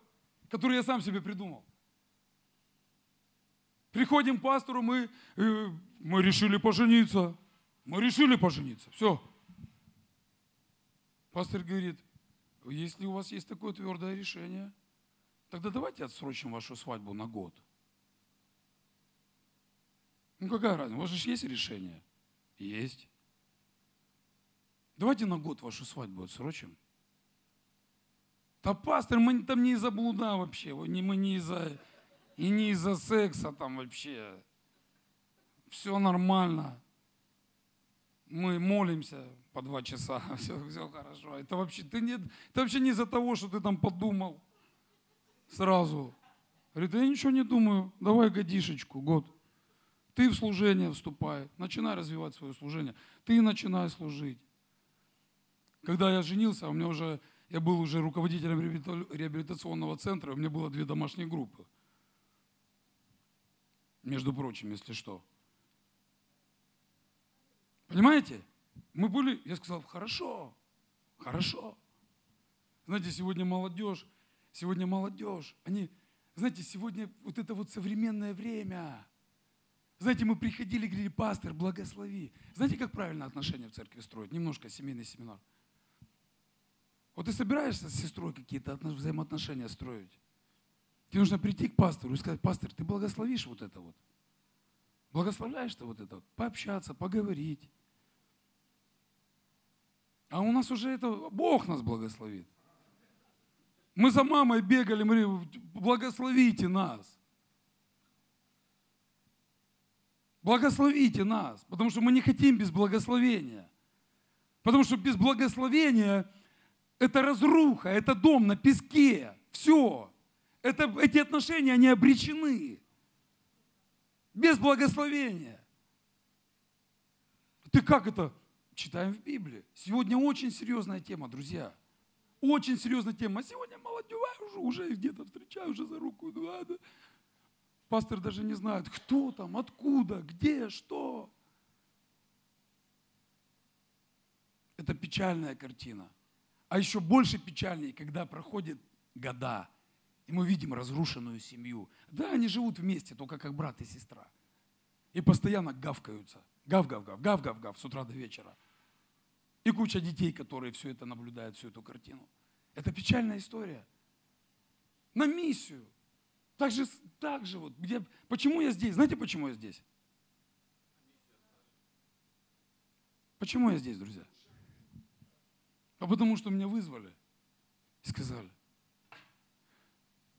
которые я сам себе придумал. Приходим к пастору, мы, э, мы решили пожениться. Мы решили пожениться. Все. Пастор говорит, если у вас есть такое твердое решение, тогда давайте отсрочим вашу свадьбу на год. Ну какая разница? У вас же есть решение? Есть. Давайте на год вашу свадьбу отсрочим. Да, пастор, мы там не из-за блуда вообще, мы не из-за, и не из-за секса там вообще. Все нормально. Мы молимся по два часа, [LAUGHS] все, все хорошо. Это вообще, ты не, это вообще не из-за того, что ты там подумал сразу. Говорит, я ничего не думаю, давай годишечку, год. Ты в служение вступай, начинай развивать свое служение. Ты начинай служить. Когда я женился, у меня уже, я был уже руководителем реабилитационного центра, у меня было две домашние группы. Между прочим, если что. Понимаете? Мы были, я сказал, хорошо, хорошо. Знаете, сегодня молодежь, сегодня молодежь, они, знаете, сегодня вот это вот современное время – знаете, мы приходили говорили, пастор, благослови. Знаете, как правильно отношения в церкви строить? Немножко семейный семинар. Вот ты собираешься с сестрой какие-то взаимоотношения строить. Тебе нужно прийти к пастору и сказать, пастор, ты благословишь вот это вот. Благословляешь ты вот это вот. Пообщаться, поговорить. А у нас уже это, Бог нас благословит. Мы за мамой бегали, мы говорили, благословите нас. Благословите нас, потому что мы не хотим без благословения. Потому что без благословения это разруха, это дом на песке. Все. Это, эти отношения, они обречены. Без благословения. Ты как это? Читаем в Библии. Сегодня очень серьезная тема, друзья. Очень серьезная тема. А сегодня молодежь уже, уже где-то встречаю, уже за руку. Да, да. Пастор даже не знает, кто там, откуда, где, что. Это печальная картина. А еще больше печальнее, когда проходят года, и мы видим разрушенную семью. Да, они живут вместе, только как брат и сестра. И постоянно гавкаются. Гав-гав-гав, гав-гав-гав с утра до вечера. И куча детей, которые все это наблюдают, всю эту картину. Это печальная история. На миссию. Так же, так же вот. Где, почему я здесь? Знаете, почему я здесь? Почему я здесь, друзья? А потому что меня вызвали и сказали,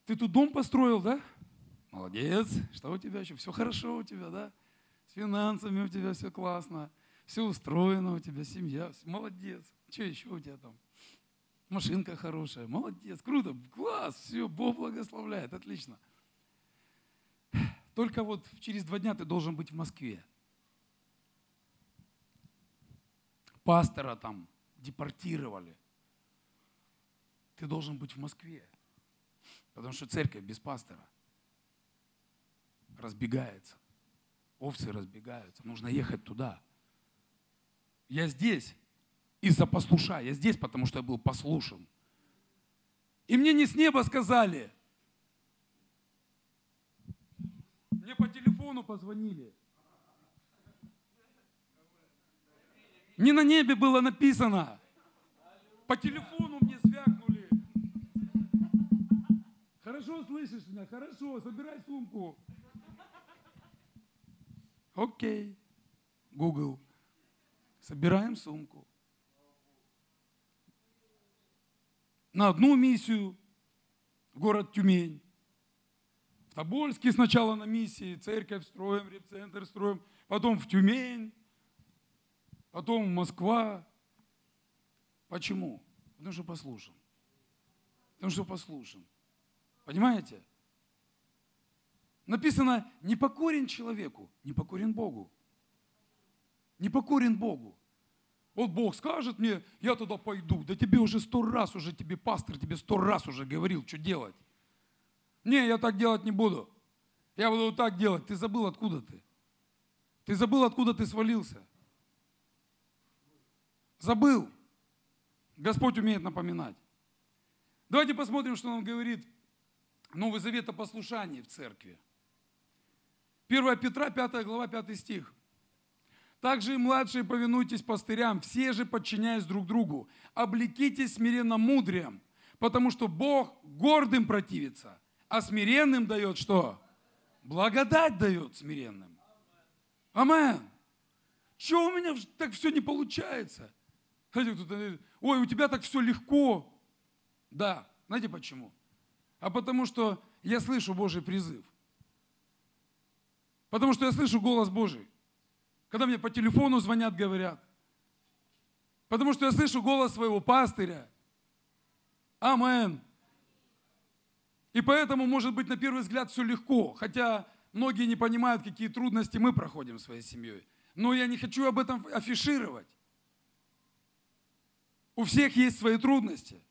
ты тут дом построил, да? Молодец, что у тебя еще? Все хорошо у тебя, да? С финансами у тебя все классно, все устроено у тебя, семья, молодец. Что еще у тебя там? машинка хорошая, молодец, круто, класс, все, Бог благословляет, отлично. Только вот через два дня ты должен быть в Москве. Пастора там депортировали. Ты должен быть в Москве. Потому что церковь без пастора разбегается. Овцы разбегаются. Нужно ехать туда. Я здесь, из-за послуша. Я здесь, потому что я был послушен. И мне не с неба сказали. Мне по телефону позвонили. Не на небе было написано. По телефону мне звякнули. Хорошо слышишь меня? Хорошо, собирай сумку. Окей. Google. Собираем сумку. на одну миссию, город Тюмень. В Тобольске сначала на миссии, церковь строим, репцентр строим, потом в Тюмень, потом в Москва. Почему? Потому что послушан. Потому что послушан. Понимаете? Написано, не покорен человеку, не покорен Богу. Не покорен Богу. Вот Бог скажет мне, я туда пойду. Да тебе уже сто раз уже, тебе пастор тебе сто раз уже говорил, что делать. Не, я так делать не буду. Я буду так делать. Ты забыл, откуда ты. Ты забыл, откуда ты свалился. Забыл. Господь умеет напоминать. Давайте посмотрим, что он говорит Новый Завет о послушании в церкви. 1 Петра, 5 глава, 5 стих. Также и младшие повинуйтесь пастырям, все же подчиняясь друг другу. Облекитесь смиренно мудрием, потому что Бог гордым противится, а смиренным дает что? Благодать дает смиренным. Амен. Что у меня так все не получается? Говорит, ой, у тебя так все легко. Да, знаете почему? А потому что я слышу Божий призыв. Потому что я слышу голос Божий. Когда мне по телефону звонят, говорят. Потому что я слышу голос своего пастыря. Амен. И поэтому, может быть, на первый взгляд все легко, хотя многие не понимают, какие трудности мы проходим своей семьей. Но я не хочу об этом афишировать. У всех есть свои трудности.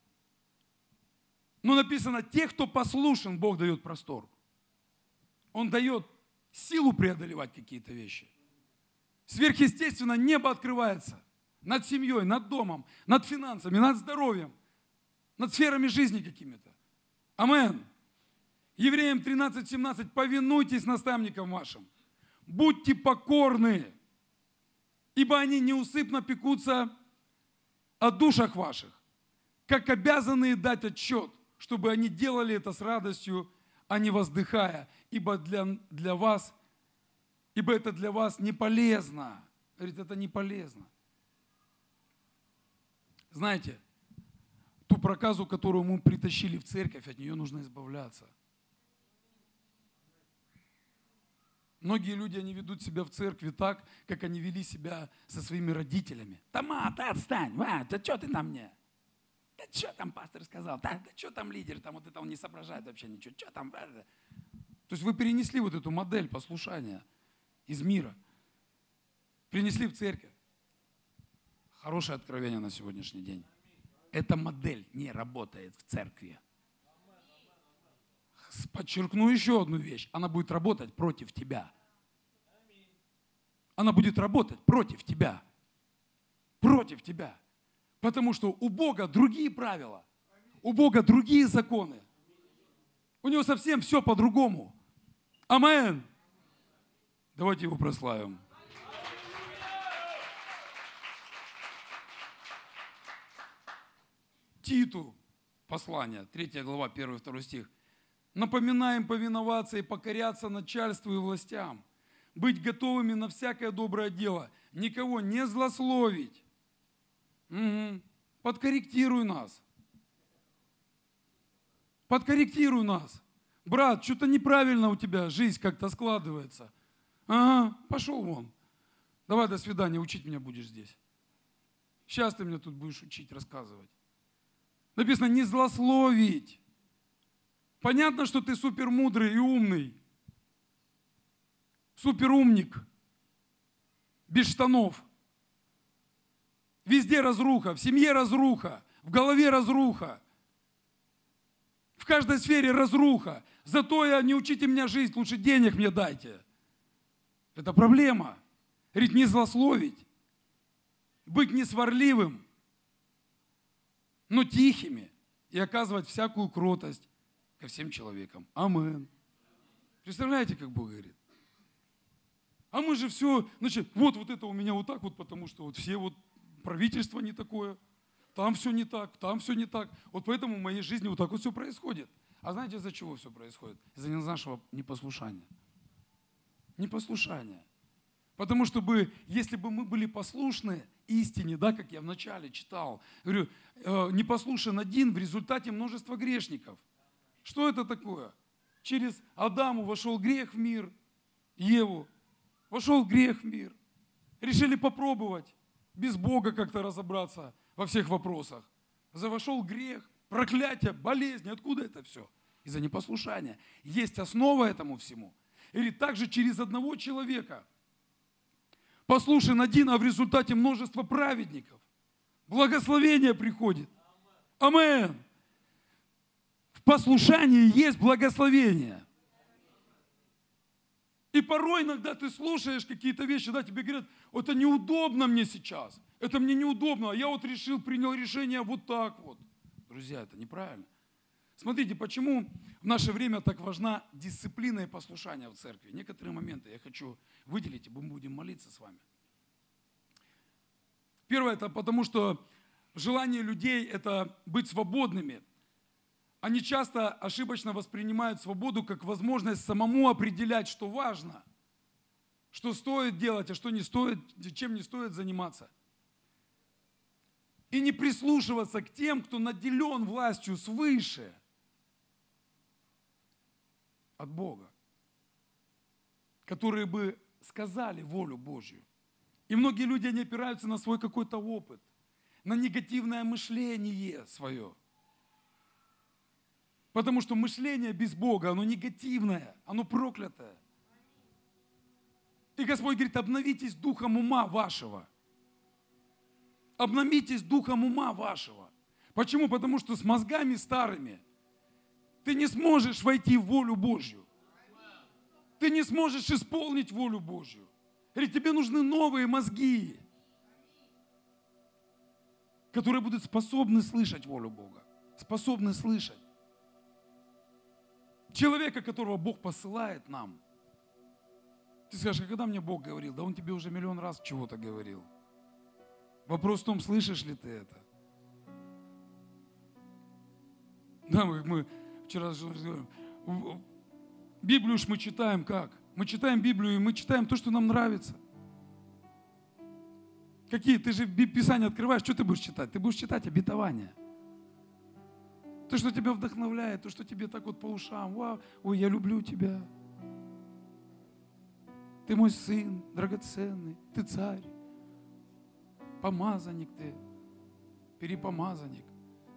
Но написано, те, кто послушен, Бог дает простор. Он дает силу преодолевать какие-то вещи. Сверхъестественно небо открывается над семьей, над домом, над финансами, над здоровьем, над сферами жизни какими-то. Амен. Евреям 13:17. Повинуйтесь наставникам вашим. Будьте покорны, ибо они неусыпно пекутся о душах ваших, как обязанные дать отчет, чтобы они делали это с радостью, а не воздыхая, ибо для, для вас, ибо это для вас не полезно. Говорит, это не полезно. Знаете, ту проказу, которую мы притащили в церковь, от нее нужно избавляться – Многие люди, они ведут себя в церкви так, как они вели себя со своими родителями. Тома, ты отстань, Ва, да что ты там мне? Да что там пастор сказал? Да, да что там лидер? Там вот это он не соображает вообще ничего. Что там? То есть вы перенесли вот эту модель послушания из мира. Принесли в церковь. Хорошее откровение на сегодняшний день. Эта модель не работает в церкви подчеркну еще одну вещь. Она будет работать против тебя. Она будет работать против тебя. Против тебя. Потому что у Бога другие правила. У Бога другие законы. У него совсем все по-другому. Амен. Давайте его прославим. Титу, послание, 3 глава, 1-2 стих. Напоминаем повиноваться и покоряться начальству и властям, быть готовыми на всякое доброе дело, никого не злословить. Угу. Подкорректируй нас. Подкорректируй нас. Брат, что-то неправильно у тебя жизнь как-то складывается. Ага, пошел вон. Давай до свидания, учить меня будешь здесь. Сейчас ты меня тут будешь учить, рассказывать. Написано, не злословить. Понятно, что ты супер мудрый и умный. Супер умник. Без штанов. Везде разруха, в семье разруха, в голове разруха. В каждой сфере разруха. Зато я не учите меня жить, лучше денег мне дайте. Это проблема. Говорит, не злословить, быть не сварливым, но тихими и оказывать всякую кротость ко всем человекам. Амен. Представляете, как Бог говорит? А мы же все, значит, вот, вот это у меня вот так вот, потому что вот все вот правительство не такое, там все не так, там все не так. Вот поэтому в моей жизни вот так вот все происходит. А знаете, из-за чего все происходит? Из-за нашего непослушания. Непослушания. Потому что бы, если бы мы были послушны истине, да, как я вначале читал, говорю, э, непослушен один в результате множества грешников – что это такое? Через Адаму вошел грех в мир, Еву. Вошел грех в мир. Решили попробовать без Бога как-то разобраться во всех вопросах. Завошел грех, проклятие, болезни. Откуда это все? Из-за непослушания. Есть основа этому всему. Или также через одного человека. Послушен один, а в результате множество праведников. Благословение приходит. Амен послушании есть благословение. И порой иногда ты слушаешь какие-то вещи, да, тебе говорят, это неудобно мне сейчас, это мне неудобно, а я вот решил, принял решение вот так вот. Друзья, это неправильно. Смотрите, почему в наше время так важна дисциплина и послушание в церкви. Некоторые моменты я хочу выделить, и мы будем молиться с вами. Первое, это потому что желание людей – это быть свободными – они часто ошибочно воспринимают свободу как возможность самому определять, что важно, что стоит делать, а что не стоит, чем не стоит заниматься. И не прислушиваться к тем, кто наделен властью свыше от Бога, которые бы сказали волю Божью. И многие люди, они опираются на свой какой-то опыт, на негативное мышление свое. Потому что мышление без Бога, оно негативное, оно проклятое. И Господь говорит, обновитесь духом ума вашего. Обновитесь духом ума вашего. Почему? Потому что с мозгами старыми ты не сможешь войти в волю Божью. Ты не сможешь исполнить волю Божью. Или тебе нужны новые мозги, которые будут способны слышать волю Бога. Способны слышать. Человека, которого Бог посылает нам. Ты скажешь, а когда мне Бог говорил? Да Он тебе уже миллион раз чего-то говорил. Вопрос в том, слышишь ли ты это. Да, мы, мы вчера Библию уж мы читаем как? Мы читаем Библию, и мы читаем то, что нам нравится. Какие? Ты же Писание открываешь, что ты будешь читать? Ты будешь читать обетования. То, что тебя вдохновляет, то, что тебе так вот по ушам. Вау, ой, я люблю тебя. Ты мой сын, драгоценный, ты царь. Помазанник ты, перепомазанник.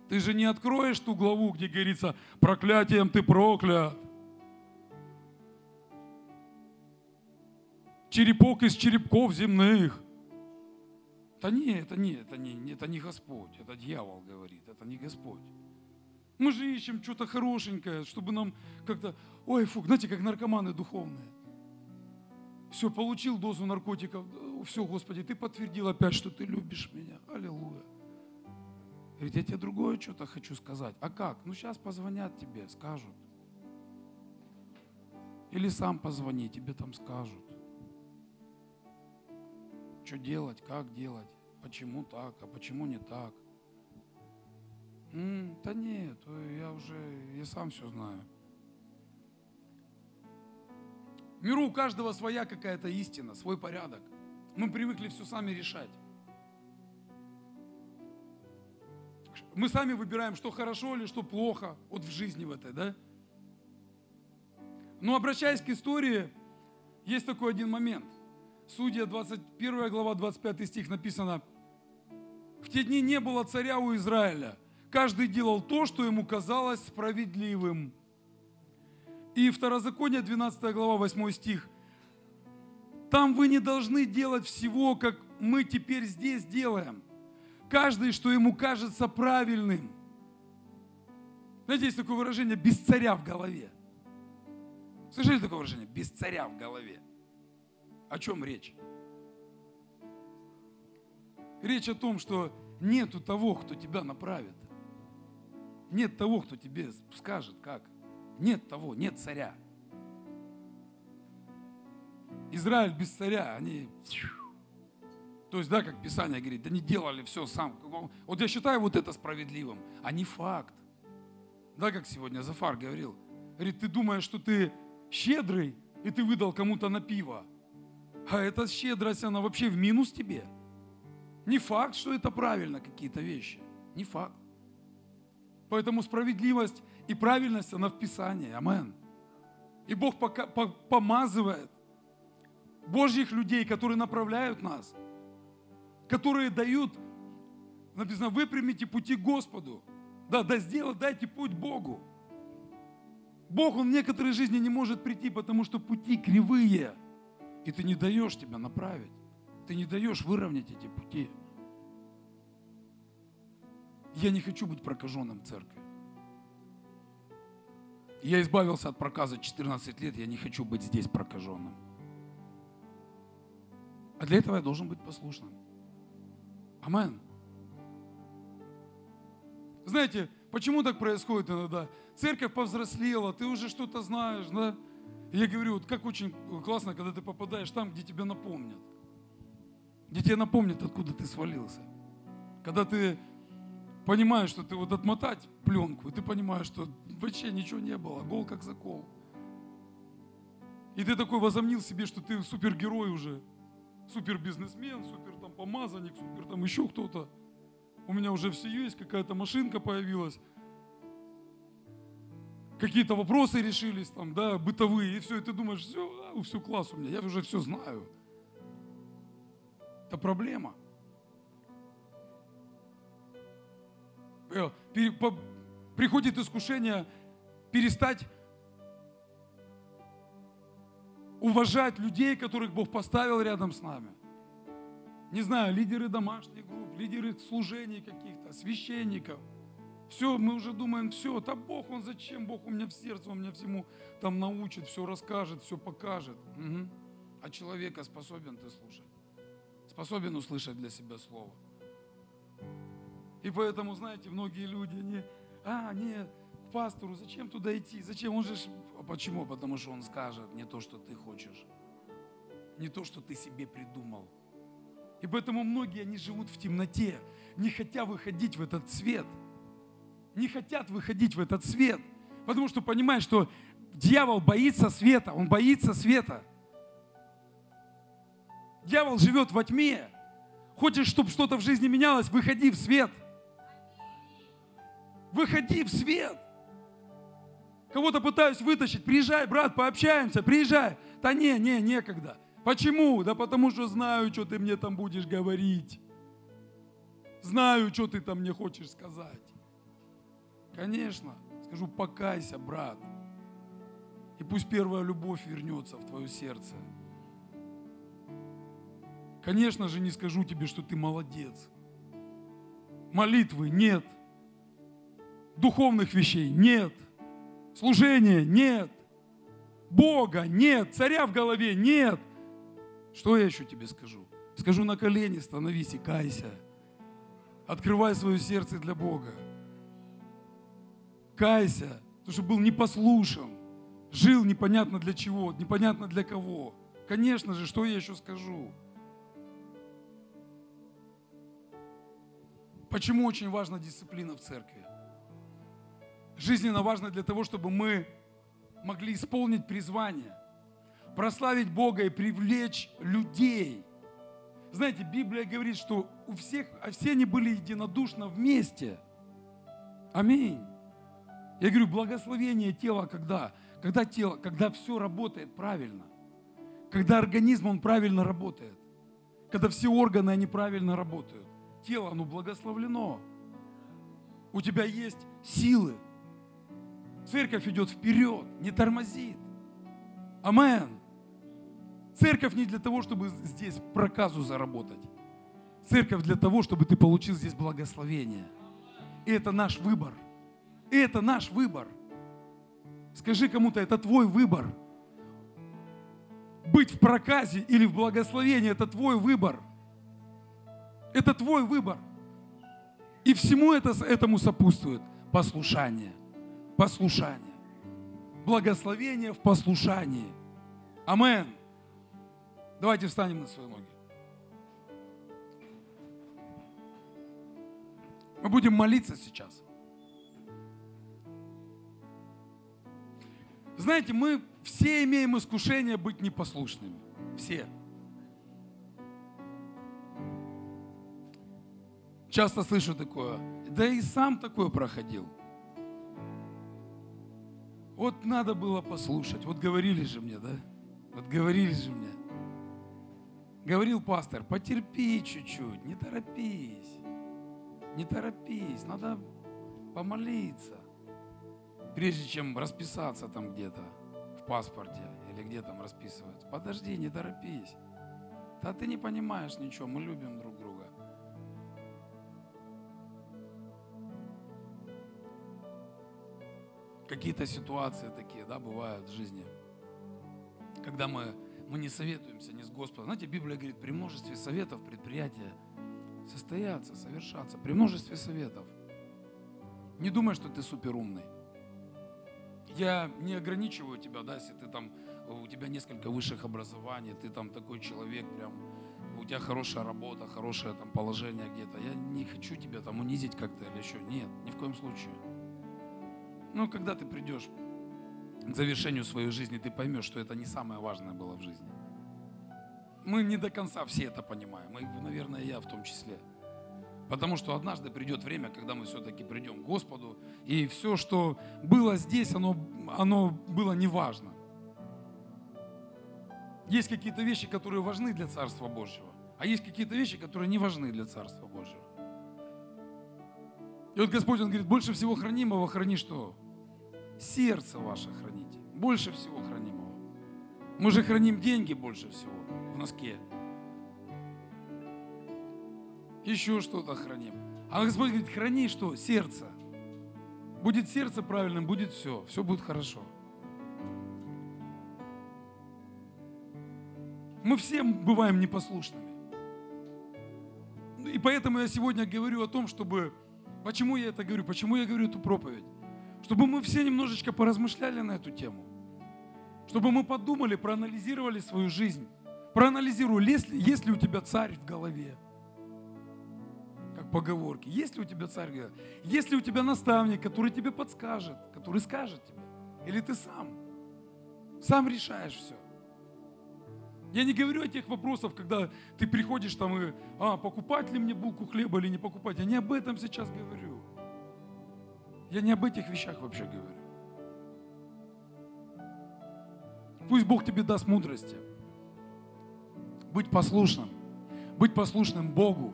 Ты же не откроешь ту главу, где говорится, проклятием ты проклят. черепок из черепков земных. Да не, это не, это не, это не Господь, это дьявол говорит, это не Господь. Мы же ищем что-то хорошенькое, чтобы нам как-то, ой, фу, знаете, как наркоманы духовные. Все, получил дозу наркотиков, все, Господи, ты подтвердил опять, что ты любишь меня. Аллилуйя. Говорит, я тебе другое что-то хочу сказать. А как? Ну сейчас позвонят тебе, скажут. Или сам позвони, тебе там скажут что делать, как делать, почему так, а почему не так. М, да нет, я уже, я сам все знаю. В миру у каждого своя какая-то истина, свой порядок. Мы привыкли все сами решать. Мы сами выбираем, что хорошо или что плохо, вот в жизни в этой, да? Но обращаясь к истории, есть такой один момент. Судья 21 глава 25 стих написано, в те дни не было царя у Израиля. Каждый делал то, что ему казалось справедливым. И Второзаконие 12 глава 8 стих. Там вы не должны делать всего, как мы теперь здесь делаем. Каждый, что ему кажется правильным. Знаете, есть такое выражение «без царя в голове». Слышали такое выражение? «Без царя в голове». О чем речь? Речь о том, что нету того, кто тебя направит. Нет того, кто тебе скажет, как. Нет того, нет царя. Израиль без царя, они... То есть, да, как Писание говорит, они делали все сам. Вот я считаю вот это справедливым, а не факт. Да, как сегодня Зафар говорил. Говорит, ты думаешь, что ты щедрый, и ты выдал кому-то на пиво. А эта щедрость, она вообще в минус тебе. Не факт, что это правильно какие-то вещи. Не факт. Поэтому справедливость и правильность, она в Писании. Амен. И Бог пока, по, помазывает Божьих людей, которые направляют нас, которые дают, написано, выпрямите пути Господу. Да, да сделать, дайте путь Богу. Бог, Он в некоторые жизни не может прийти, потому что пути кривые – и ты не даешь тебя направить. Ты не даешь выровнять эти пути. Я не хочу быть прокаженным церкви. Я избавился от проказа 14 лет, я не хочу быть здесь прокаженным. А для этого я должен быть послушным. Амен. Знаете, почему так происходит иногда? Церковь повзрослела, ты уже что-то знаешь, да? я говорю, вот как очень классно, когда ты попадаешь там, где тебя напомнят. Где тебе напомнят, откуда ты свалился. Когда ты понимаешь, что ты вот отмотать пленку, и ты понимаешь, что вообще ничего не было, гол как закол. И ты такой возомнил себе, что ты супергерой уже, супер бизнесмен, супер там помазанник, супер там еще кто-то. у меня уже все есть, какая-то машинка появилась, какие-то вопросы решились там, да, бытовые, и все, и ты думаешь, все, все класс у меня, я уже все знаю. Это проблема. Э, приходит искушение перестать уважать людей, которых Бог поставил рядом с нами. Не знаю, лидеры домашних групп, лидеры служений каких-то, священников. Все, мы уже думаем, все, да Бог, Он зачем? Бог у меня в сердце, Он меня всему там научит, все расскажет, все покажет. Угу. А человека способен ты слушать? Способен услышать для себя слово? И поэтому, знаете, многие люди, они, а, нет, пастору, зачем туда идти? Зачем? Он же, а почему? Потому что он скажет не то, что ты хочешь, не то, что ты себе придумал. И поэтому многие, они живут в темноте, не хотя выходить в этот свет. Не хотят выходить в этот свет. Потому что понимают, что дьявол боится света, он боится света. Дьявол живет во тьме. Хочешь, чтобы что-то в жизни менялось, выходи в свет – Выходи в свет. Кого-то пытаюсь вытащить. Приезжай, брат, пообщаемся, приезжай. Да не, не, некогда. Почему? Да потому что знаю, что ты мне там будешь говорить. Знаю, что ты там мне хочешь сказать. Конечно, скажу, покайся, брат. И пусть первая любовь вернется в твое сердце. Конечно же, не скажу тебе, что ты молодец. Молитвы нет духовных вещей нет, служения нет, Бога нет, царя в голове нет. Что я еще тебе скажу? Скажу на колени, становись и кайся. Открывай свое сердце для Бога. Кайся, потому что был непослушен, жил непонятно для чего, непонятно для кого. Конечно же, что я еще скажу? Почему очень важна дисциплина в церкви? Жизненно важно для того, чтобы мы могли исполнить призвание, прославить Бога и привлечь людей. Знаете, Библия говорит, что у всех, а все они были единодушно вместе. Аминь. Я говорю, благословение тела когда? Когда тело, когда все работает правильно. Когда организм, он правильно работает. Когда все органы, они правильно работают. Тело, оно благословлено. У тебя есть силы, Церковь идет вперед, не тормозит. Амен. Церковь не для того, чтобы здесь проказу заработать. Церковь для того, чтобы ты получил здесь благословение. И это наш выбор. И это наш выбор. Скажи кому-то, это твой выбор. Быть в проказе или в благословении, это твой выбор. Это твой выбор. И всему это, этому сопутствует послушание послушание. Благословение в послушании. Амен. Давайте встанем на свои ноги. Мы будем молиться сейчас. Знаете, мы все имеем искушение быть непослушными. Все. Часто слышу такое. Да и сам такое проходил. Вот надо было послушать. Вот говорили же мне, да? Вот говорили же мне. Говорил пастор, потерпи чуть-чуть, не торопись. Не торопись, надо помолиться. Прежде чем расписаться там где-то в паспорте или где там расписываются. Подожди, не торопись. Да ты не понимаешь ничего, мы любим друг какие-то ситуации такие, да, бывают в жизни, когда мы, мы не советуемся не с Господом. Знаете, Библия говорит, при множестве советов предприятия состоятся, совершаться. При множестве советов. Не думай, что ты суперумный. Я не ограничиваю тебя, да, если ты там, у тебя несколько высших образований, ты там такой человек, прям, у тебя хорошая работа, хорошее там положение где-то. Я не хочу тебя там унизить как-то или еще. Нет, ни в коем случае. Но когда ты придешь к завершению своей жизни, ты поймешь, что это не самое важное было в жизни. Мы не до конца все это понимаем, и, наверное, я в том числе. Потому что однажды придет время, когда мы все-таки придем к Господу, и все, что было здесь, оно, оно было неважно. Есть какие-то вещи, которые важны для Царства Божьего, а есть какие-то вещи, которые не важны для Царства Божьего. И вот Господь, Он говорит, больше всего хранимого храни что? Сердце ваше храните. Больше всего хранимого. Мы же храним деньги больше всего в носке. Еще что-то храним. А Господь говорит, храни что? Сердце. Будет сердце правильным, будет все. Все будет хорошо. Мы все бываем непослушными. И поэтому я сегодня говорю о том, чтобы... Почему я это говорю? Почему я говорю эту проповедь? Чтобы мы все немножечко поразмышляли на эту тему. Чтобы мы подумали, проанализировали свою жизнь. Проанализируй, есть ли, есть ли у тебя царь в голове. Как поговорки. Есть ли у тебя царь в голове? Есть ли у тебя наставник, который тебе подскажет, который скажет тебе? Или ты сам? Сам решаешь все. Я не говорю о тех вопросах, когда ты приходишь там и, а, покупать ли мне булку хлеба или не покупать. Я не об этом сейчас говорю. Я не об этих вещах вообще говорю. Пусть Бог тебе даст мудрости. Быть послушным. Быть послушным Богу.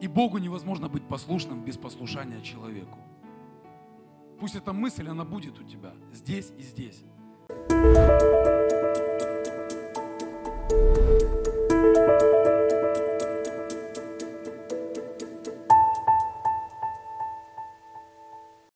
И Богу невозможно быть послушным без послушания человеку. Пусть эта мысль, она будет у тебя здесь и здесь.